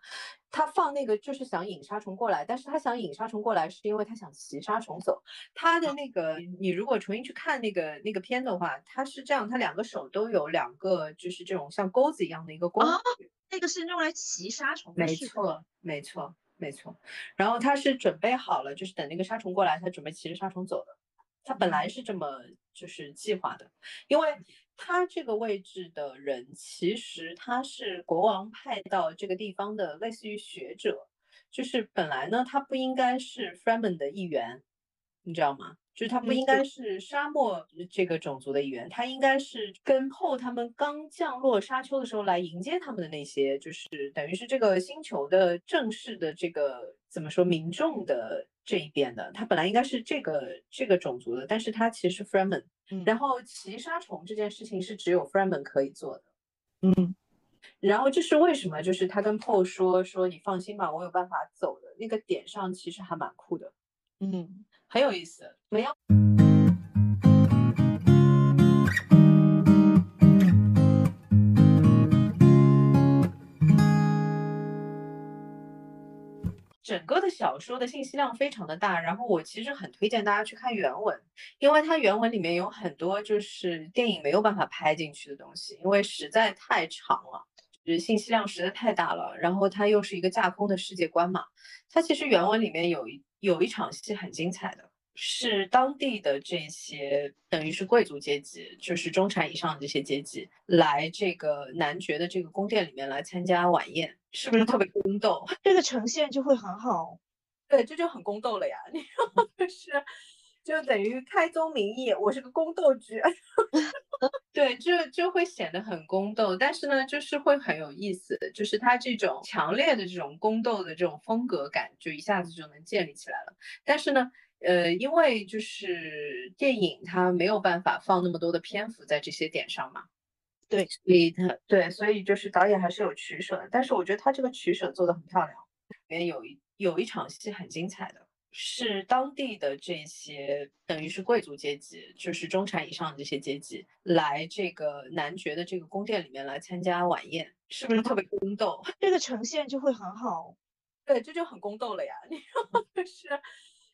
他放那个就是想引杀虫过来，但是他想引杀虫过来是因为他想骑杀虫走。他的那个，你如果重新去看那个那个片的话，他是这样，他两个手都有两个就是这种像钩子一样的一个工具，那个是用来骑杀虫的。没错，没错，没错。然后他是准备好了，就是等那个杀虫过来，他准备骑着杀虫走的。他本来是这么就是计划的，因为。他这个位置的人，其实他是国王派到这个地方的，类似于学者，就是本来呢，他不应该是 Fremen 的一员，你知道吗？就是他不应该是沙漠这个种族的一员，他应该是跟后他们刚降落沙丘的时候来迎接他们的那些，就是等于是这个星球的正式的这个怎么说民众的这一边的，他本来应该是这个这个种族的，但是他其实 Fremen。然后骑杀虫这件事情是只有 Fremen 可以做的，嗯，然后这是为什么？就是他跟 Paul 说说你放心吧，我有办法走的那个点上，其实还蛮酷的，嗯，很有意思，没有。整个的小说的信息量非常的大，然后我其实很推荐大家去看原文，因为它原文里面有很多就是电影没有办法拍进去的东西，因为实在太长了，就是信息量实在太大了。然后它又是一个架空的世界观嘛，它其实原文里面有一有一场戏很精彩的。是当地的这些等于是贵族阶级，就是中产以上的这些阶级，来这个男爵的这个宫殿里面来参加晚宴，是不是特别宫斗？这个呈现就会很好。对，这就很宫斗了呀！你说 是，就等于开宗明义，我是个宫斗剧。对，就就会显得很宫斗，但是呢，就是会很有意思，就是它这种强烈的这种宫斗的这种风格感，就一下子就能建立起来了。但是呢。呃，因为就是电影它没有办法放那么多的篇幅在这些点上嘛，对，所以他对，所以就是导演还是有取舍的，但是我觉得他这个取舍做的很漂亮。里面有一有一场戏很精彩的，是当地的这些等于是贵族阶级，就是中产以上的这些阶级来这个男爵的这个宫殿里面来参加晚宴，是不是特别宫斗？这个呈现就会很好。对，这就很宫斗了呀，你说 是？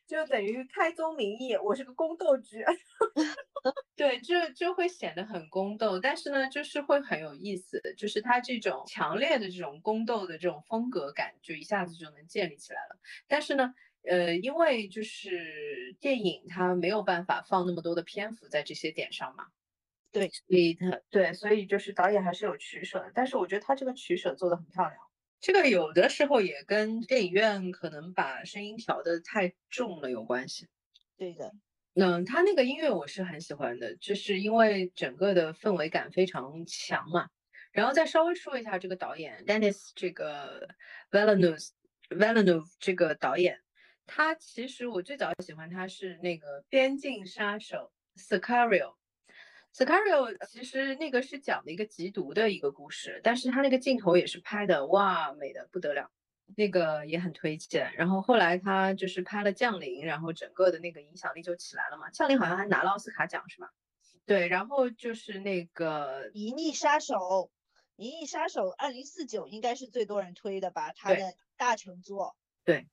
就等于开宗明义，我是个宫斗剧，对，就就会显得很宫斗，但是呢，就是会很有意思，就是它这种强烈的这种宫斗的这种风格感，就一下子就能建立起来了。但是呢，呃，因为就是电影它没有办法放那么多的篇幅在这些点上嘛，对，所以他对，所以就是导演还是有取舍的，但是我觉得他这个取舍做的很漂亮。这个有的时候也跟电影院可能把声音调的太重了有关系。对的，嗯，他那个音乐我是很喜欢的，就是因为整个的氛围感非常强嘛。然后再稍微说一下这个导演 Dennis 这个 Villeneuve Villeneuve 这个导演，他其实我最早喜欢他是那个《边境杀手》Sicario。Sicario 其实那个是讲的一个缉毒的一个故事，但是他那个镜头也是拍的哇美的不得了，那个也很推荐。然后后来他就是拍了《降临》，然后整个的那个影响力就起来了嘛。《降临》好像还拿了奥斯卡奖是吧？对，然后就是那个《银翼杀手》，《银翼杀手》二零四九应该是最多人推的吧？他的大成作。对。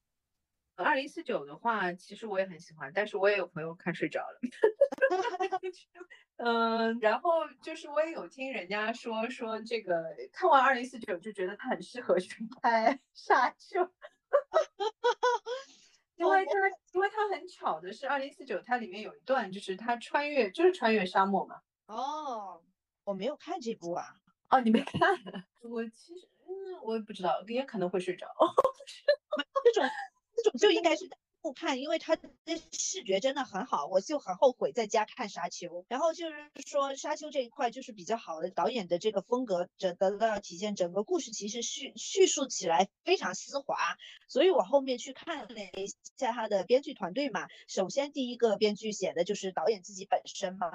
二零四九的话，其实我也很喜欢，但是我也有朋友看睡着了。嗯，然后就是我也有听人家说说这个看完二零四九就觉得他很适合去拍沙丘，因为他因为他很巧的是二零四九它里面有一段就是他穿越就是穿越沙漠嘛。哦，我没有看这部啊。哦，你没看？我其实嗯，我也不知道，也可能会睡着。这种。这种就应该是不看，因为他的视觉真的很好，我就很后悔在家看《沙丘》。然后就是说，《沙丘》这一块就是比较好的导演的这个风格，整得到体现。整个故事其实叙叙述起来非常丝滑，所以我后面去看了一下他的编剧团队嘛。首先第一个编剧写的就是导演自己本身嘛。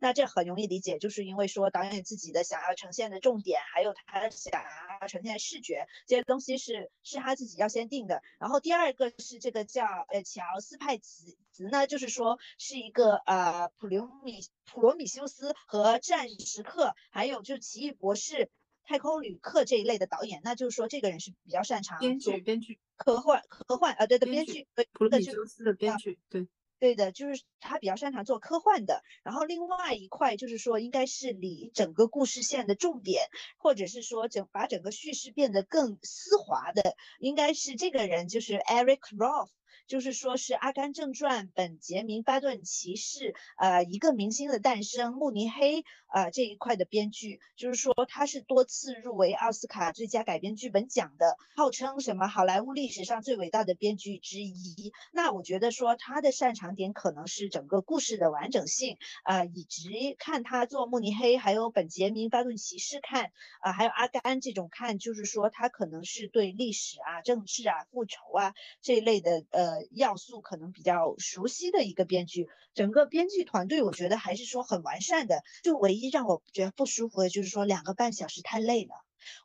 那这很容易理解，就是因为说导演自己的想要呈现的重点，还有他想要呈现的视觉这些东西是是他自己要先定的。然后第二个是这个叫呃乔斯派茨茨呢，就是说是一个呃普留米普罗米修斯和战时刻，还有就是奇异博士。太空旅客这一类的导演，那就是说这个人是比较擅长编剧，编剧科幻科幻啊，对的编剧，普罗米修斯的编剧，对对的，就是他比较擅长做科幻的。然后另外一块就是说，应该是理整个故事线的重点，或者是说整把整个叙事变得更丝滑的，应该是这个人，就是 Eric Roth。就是说，是《阿甘正传》《本杰明·巴顿骑士》呃，一个明星的诞生，慕尼黑呃这一块的编剧，就是说他是多次入围奥斯卡最佳改编剧本奖的，号称什么好莱坞历史上最伟大的编剧之一。那我觉得说他的擅长点可能是整个故事的完整性，呃，以及看他做慕尼黑，还有《本杰明·巴顿骑士》看，啊，还有阿甘这种看，就是说他可能是对历史啊、政治啊、复仇啊这一类的，呃。要素可能比较熟悉的一个编剧，整个编剧团队我觉得还是说很完善的。就唯一让我觉得不舒服的就是说两个半小时太累了。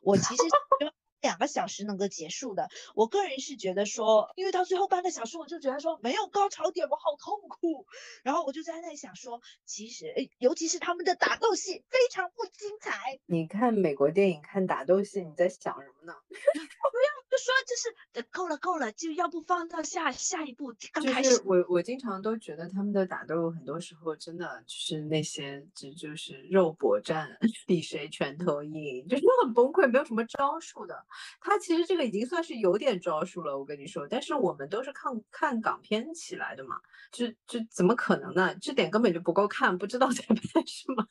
我其实两个小时能够结束的，我个人是觉得说，因为到最后半个小时我就觉得说没有高潮点，我好痛苦。然后我就在那里想说，其实尤其是他们的打斗戏非常不精彩。你看美国电影看打斗戏，你在想什么呢？不要就。说就是够了够了，就要不放到下下一步。刚开始我我经常都觉得他们的打斗很多时候真的就是那些只就是肉搏战，比谁拳头硬，就是很崩溃，没有什么招数的。他其实这个已经算是有点招数了，我跟你说。但是我们都是看看港片起来的嘛，这这怎么可能呢？这点根本就不够看，不知道在拍什么。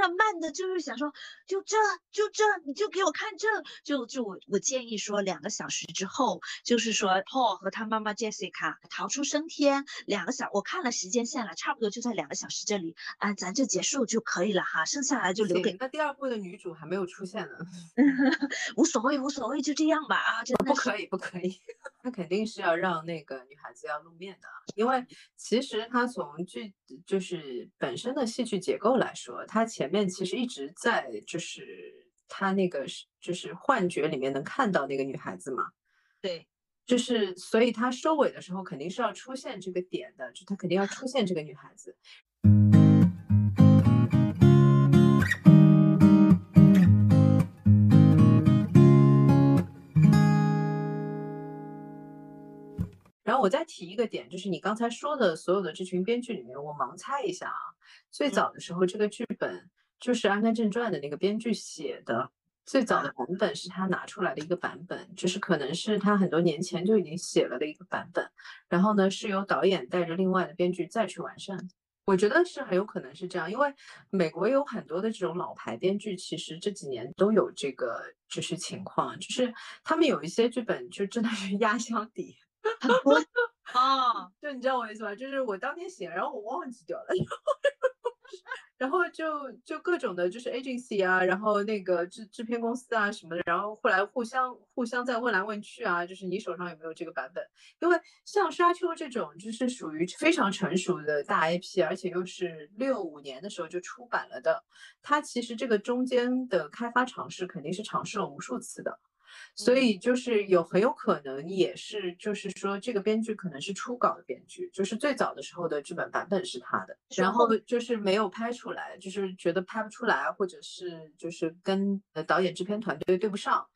常慢的，就是想说，就这就这，你就给我看这，就就我我建议说，两个小时之后，就是说 Paul 和他妈妈 Jessica 逃出升天，两个小我看了时间线了，差不多就在两个小时这里，啊，咱就结束就可以了哈，剩下来就留给那第二部的女主还没有出现呢，无所谓无所谓，就这样吧啊，真的不可以不可以，他肯定是要让那个女孩子要露面的，因为其实他从剧就是本身的戏剧结构来说，他前。前面其实一直在，就是他那个是就是幻觉里面能看到那个女孩子嘛，对，就是所以他收尾的时候肯定是要出现这个点的，就他肯定要出现这个女孩子。然后我再提一个点，就是你刚才说的所有的这群编剧里面，我盲猜一下啊。最早的时候，这个剧本就是《阿甘正传》的那个编剧写的。最早的版本是他拿出来的一个版本，就是可能是他很多年前就已经写了的一个版本。然后呢，是由导演带着另外的编剧再去完善。我觉得是很有可能是这样，因为美国有很多的这种老牌编剧，其实这几年都有这个就是情况，就是他们有一些剧本就真的是压箱底。啊，就你知道我意思吧？就是我当天写，然后我忘记掉了，然后就就各种的，就是 agency 啊，然后那个制制片公司啊什么的，然后后来互相互相在问来问去啊，就是你手上有没有这个版本？因为像沙丘这种，就是属于非常成熟的大 IP，而且又是六五年的时候就出版了的，它其实这个中间的开发尝试肯定是尝试了无数次的。所以就是有很有可能也是，就是说这个编剧可能是初稿的编剧，就是最早的时候的剧本版本是他的，然后就是没有拍出来，就是觉得拍不出来，或者是就是跟导演制片团队对不上，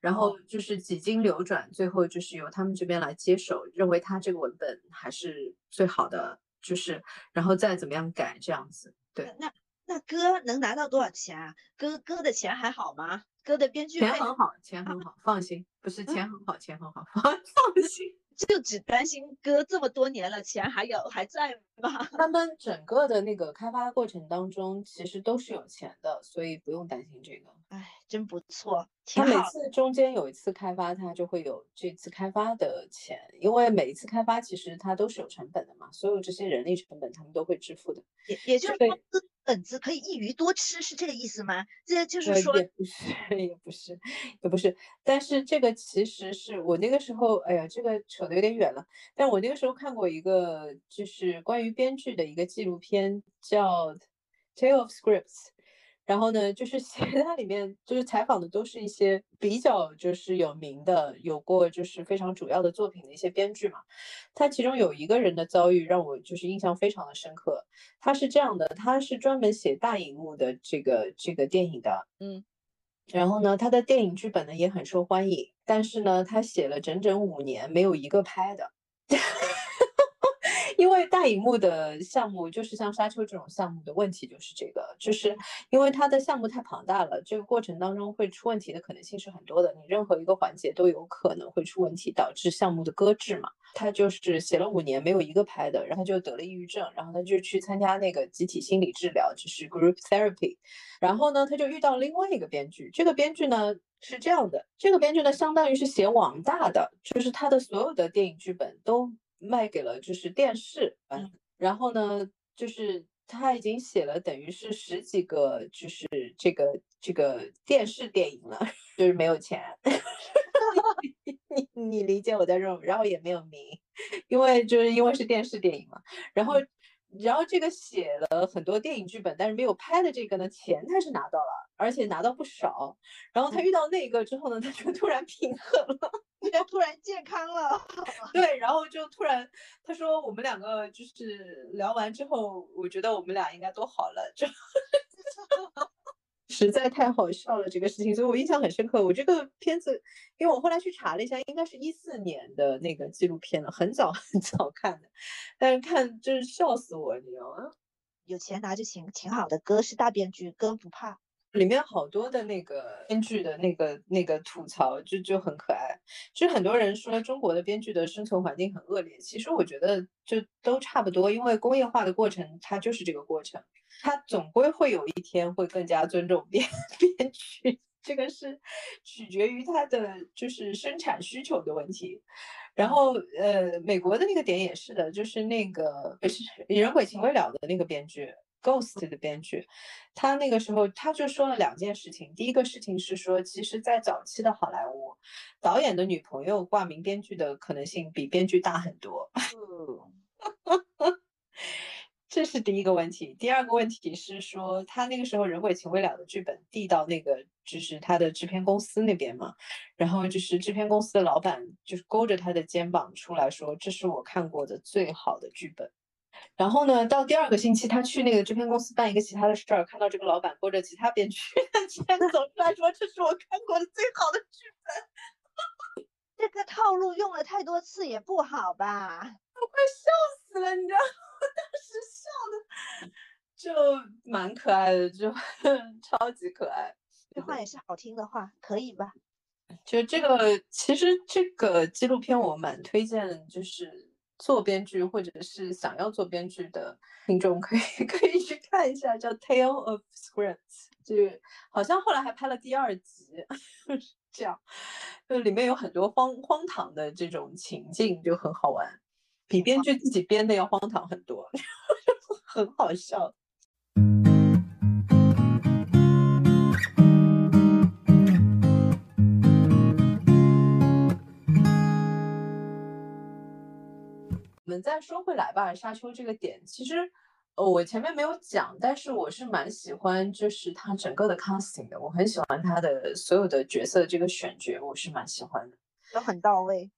然后就是几经流转，最后就是由他们这边来接手，认为他这个文本还是最好的，就是然后再怎么样改这样子。对，那那哥能拿到多少钱啊？哥哥的钱还好吗？哥的编剧钱很好，钱很好，放心，不是钱很好，钱很好，放放 心。就只担心哥这么多年了，钱还有还在吗？他们整个的那个开发过程当中，其实都是有钱的，所以不用担心这个。哎，真不错。他每次中间有一次开发，他就会有这次开发的钱，因为每一次开发其实他都是有成本的嘛，所有这些人力成本他们都会支付的。也也就是说，本子可以一鱼多吃，是这个意思吗？这就是说，也不是，也不是，也不是。但是这个其实是我那个时候，哎呀，这个扯得有点远了。但我那个时候看过一个，就是关于编剧的一个纪录片，叫《Tale of Scripts》。然后呢，就是 写它里面就是采访的都是一些比较就是有名的，有过就是非常主要的作品的一些编剧嘛。他其中有一个人的遭遇让我就是印象非常的深刻。他是这样的，他是专门写大荧幕的这个这个电影的，嗯。然后呢，他的电影剧本呢也很受欢迎，但是呢，他写了整整五年没有一个拍的。因为大荧幕的项目就是像沙丘这种项目的问题就是这个，就是因为它的项目太庞大了，这个过程当中会出问题的可能性是很多的，你任何一个环节都有可能会出问题，导致项目的搁置嘛。他就是写了五年没有一个拍的，然后他就得了抑郁症，然后他就去参加那个集体心理治疗，就是 group therapy。然后呢，他就遇到另外一个编剧，这个编剧呢是这样的，这个编剧呢相当于是写网大的，就是他的所有的电影剧本都。卖给了就是电视，嗯，然后呢，就是他已经写了等于是十几个，就是这个这个电视电影了，就是没有钱，你你理解我在这种，然后也没有名，因为就是因为是电视电影嘛，然后然后这个写了很多电影剧本，但是没有拍的这个呢，钱他是拿到了。而且拿到不少，然后他遇到那个之后呢，他就突然平衡了，他突然健康了。对，然后就突然他说我们两个就是聊完之后，我觉得我们俩应该都好了，就 实在太好笑了这个事情，所以我印象很深刻。我这个片子，因为我后来去查了一下，应该是一四年的那个纪录片了，很早 很早看的，但是看就是笑死我，你知道吗？有钱拿就行，挺好的。哥是大编剧，哥不怕。里面好多的那个编剧的那个那个吐槽就就很可爱，就是很多人说中国的编剧的生存环境很恶劣，其实我觉得就都差不多，因为工业化的过程它就是这个过程，它总归会有一天会更加尊重编 编剧，这个是取决于它的就是生产需求的问题。然后呃，美国的那个点也是的，就是那个人鬼情未了的那个编剧。Ghost 的编剧，他那个时候他就说了两件事情。第一个事情是说，其实，在早期的好莱坞，导演的女朋友挂名编剧的可能性比编剧大很多。这是第一个问题。第二个问题是说，他那个时候人鬼情未了的剧本递到那个就是他的制片公司那边嘛，然后就是制片公司的老板就是勾着他的肩膀出来说：“这是我看过的最好的剧本。”然后呢，到第二个星期，他去那个制片公司办一个其他的事儿，看到这个老板勾着其他编剧的肩走出来说：“这是我看过的最好的剧本。”这个套路用了太多次也不好吧？我快笑死了，你知道，我当时笑的就蛮可爱的，就 超级可爱。这话也是好听的话，可以吧？就这个，其实这个纪录片我蛮推荐，就是。做编剧或者是想要做编剧的听众可以 可以去看一下，叫《Tale of Scripts》，就好像后来还拍了第二集，这样，就里面有很多荒荒唐的这种情境，就很好玩，比编剧自己编的要荒唐很多，很好笑。们再说回来吧，沙丘这个点，其实，呃，我前面没有讲，但是我是蛮喜欢，就是他整个的 casting 的，我很喜欢他的所有的角色这个选角，我是蛮喜欢的，都很到位。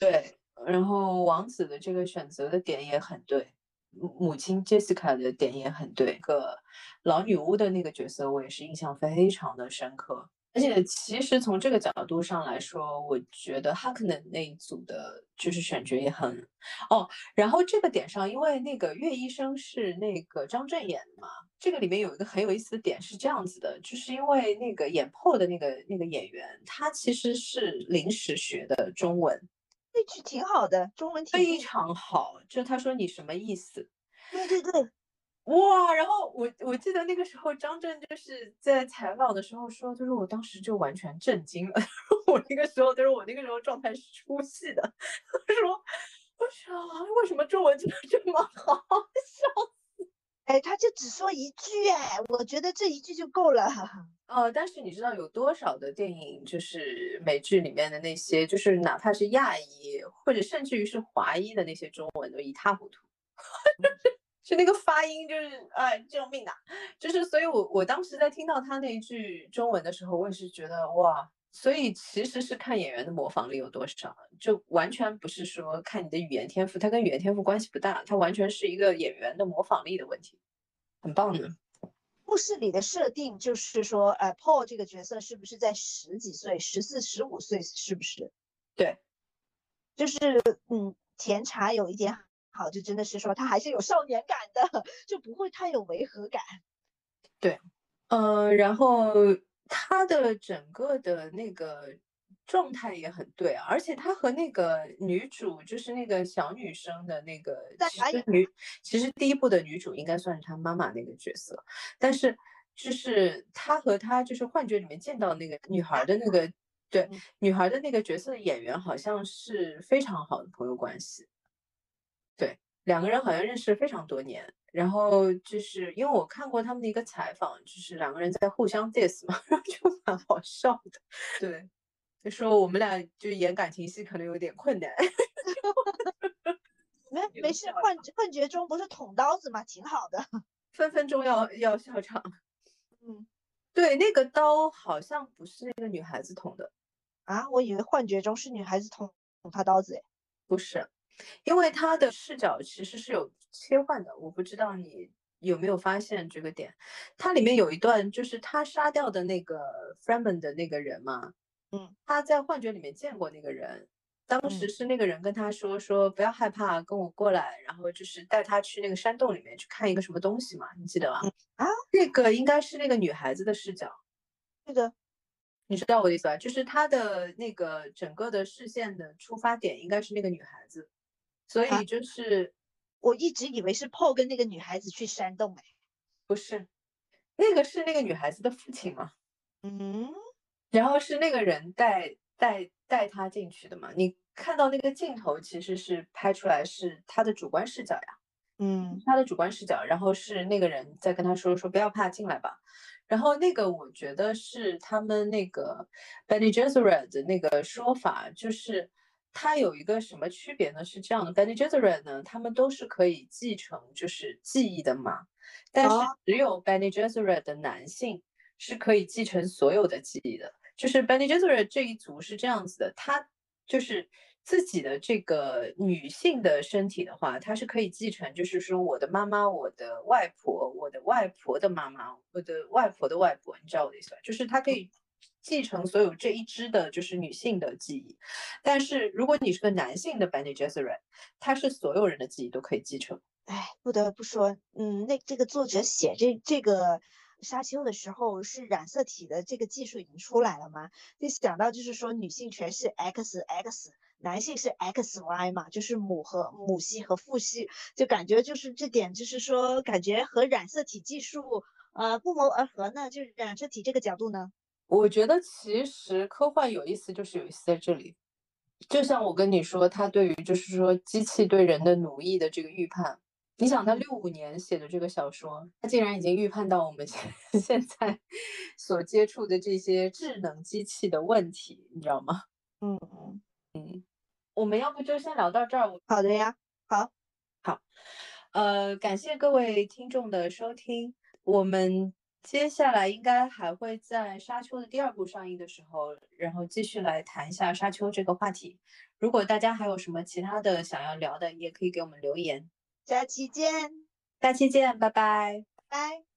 对，然后王子的这个选择的点也很对，母亲 Jessica 的点也很对，个老女巫的那个角色，我也是印象非常的深刻。而且其实从这个角度上来说，我觉得哈克能那一组的就是选角也很哦。然后这个点上，因为那个岳医生是那个张震演的嘛，这个里面有一个很有意思的点是这样子的，就是因为那个演 PO 的那个那个演员，他其实是临时学的中文，那句挺好的，中文非常好。就他说你什么意思？对对对。哇，然后我我记得那个时候张震就是在采访的时候说，就是我当时就完全震惊了。我那个时候，他说我那个时候状态是出戏的。他说，我说为什么中文真的这么好？笑死！哎，他就只说一句，哎，我觉得这一句就够了。呃，但是你知道有多少的电影，就是美剧里面的那些，就是哪怕是亚裔或者甚至于是华裔的那些中文都一塌糊涂，就那个发音就是哎救命啊！就是所以，我我当时在听到他那一句中文的时候，我也是觉得哇，所以其实是看演员的模仿力有多少，就完全不是说看你的语言天赋，它跟语言天赋关系不大，它完全是一个演员的模仿力的问题，很棒的。故事里的设定就是说，呃，Paul 这个角色是不是在十几岁，十四、十五岁，是不是？对，就是嗯，甜茶有一点好，就真的是说他还是有少年感的，就不会太有违和感。对，呃，然后他的整个的那个状态也很对，而且他和那个女主，就是那个小女生的那个，其实女，其实第一部的女主应该算是他妈妈那个角色，但是就是他和他就是幻觉里面见到那个女孩的那个，对，女孩的那个角色的演员好像是非常好的朋友关系，对，两个人好像认识非常多年，然后就是因为我看过他们的一个采访，就是两个人在互相 diss 嘛，然后就蛮好笑的，对。就说我们俩就演感情戏可能有点困难，没没事，幻幻觉中不是捅刀子吗？挺好的，分分钟要要笑场。嗯，对，那个刀好像不是那个女孩子捅的啊，我以为幻觉中是女孩子捅捅他刀子，诶，不是，因为他的视角其实是有切换的，我不知道你有没有发现这个点。它里面有一段就是他杀掉的那个 Freeman 的那个人嘛。嗯，他在幻觉里面见过那个人，当时是那个人跟他说说不要害怕，跟我过来，然后就是带他去那个山洞里面去看一个什么东西嘛，你记得吗？啊，那个应该是那个女孩子的视角，是的，你知道我的意思吧？就是他的那个整个的视线的出发点应该是那个女孩子，所以就是我一直以为是 Paul 跟那个女孩子去山洞，哎，不是，那个是那个女孩子的父亲吗？嗯。然后是那个人带带带他进去的嘛？你看到那个镜头其实是拍出来是他的主观视角呀，嗯，他的主观视角。然后是那个人在跟他说说不要怕，进来吧。然后那个我觉得是他们那个 Benny Gesserit 的那个说法，就是他有一个什么区别呢？是这样的，Benny Gesserit 呢，他们都是可以继承就是记忆的嘛，但是只有 Benny Gesserit 的男性是可以继承所有的记忆的。就是 Benny Gesserit 这一组是这样子的，他就是自己的这个女性的身体的话，它是可以继承，就是说我的妈妈、我的外婆、我的外婆的妈妈、我的外婆的外婆，你知道我的意思吧？就是他可以继承所有这一支的，就是女性的记忆。但是如果你是个男性的 Benny Gesserit，他是所有人的记忆都可以继承。哎，不得不说，嗯，那这个作者写这这个。沙丘的时候是染色体的这个技术已经出来了吗？就想到就是说女性全是 XX，男性是 XY 嘛，就是母和母系和父系，就感觉就是这点就是说感觉和染色体技术呃不谋而合呢。就是染色体这个角度呢，我觉得其实科幻有意思就是有意思在这里，就像我跟你说，他对于就是说机器对人的奴役的这个预判。你想，他六五年写的这个小说，他竟然已经预判到我们现 现在所接触的这些智能机器的问题，你知道吗？嗯嗯嗯，我们要不就先聊到这儿。好的呀，好，好，呃，感谢各位听众的收听。我们接下来应该还会在《沙丘》的第二部上映的时候，然后继续来谈一下《沙丘》这个话题。如果大家还有什么其他的想要聊的，也可以给我们留言。下期见，下期见，拜拜，拜。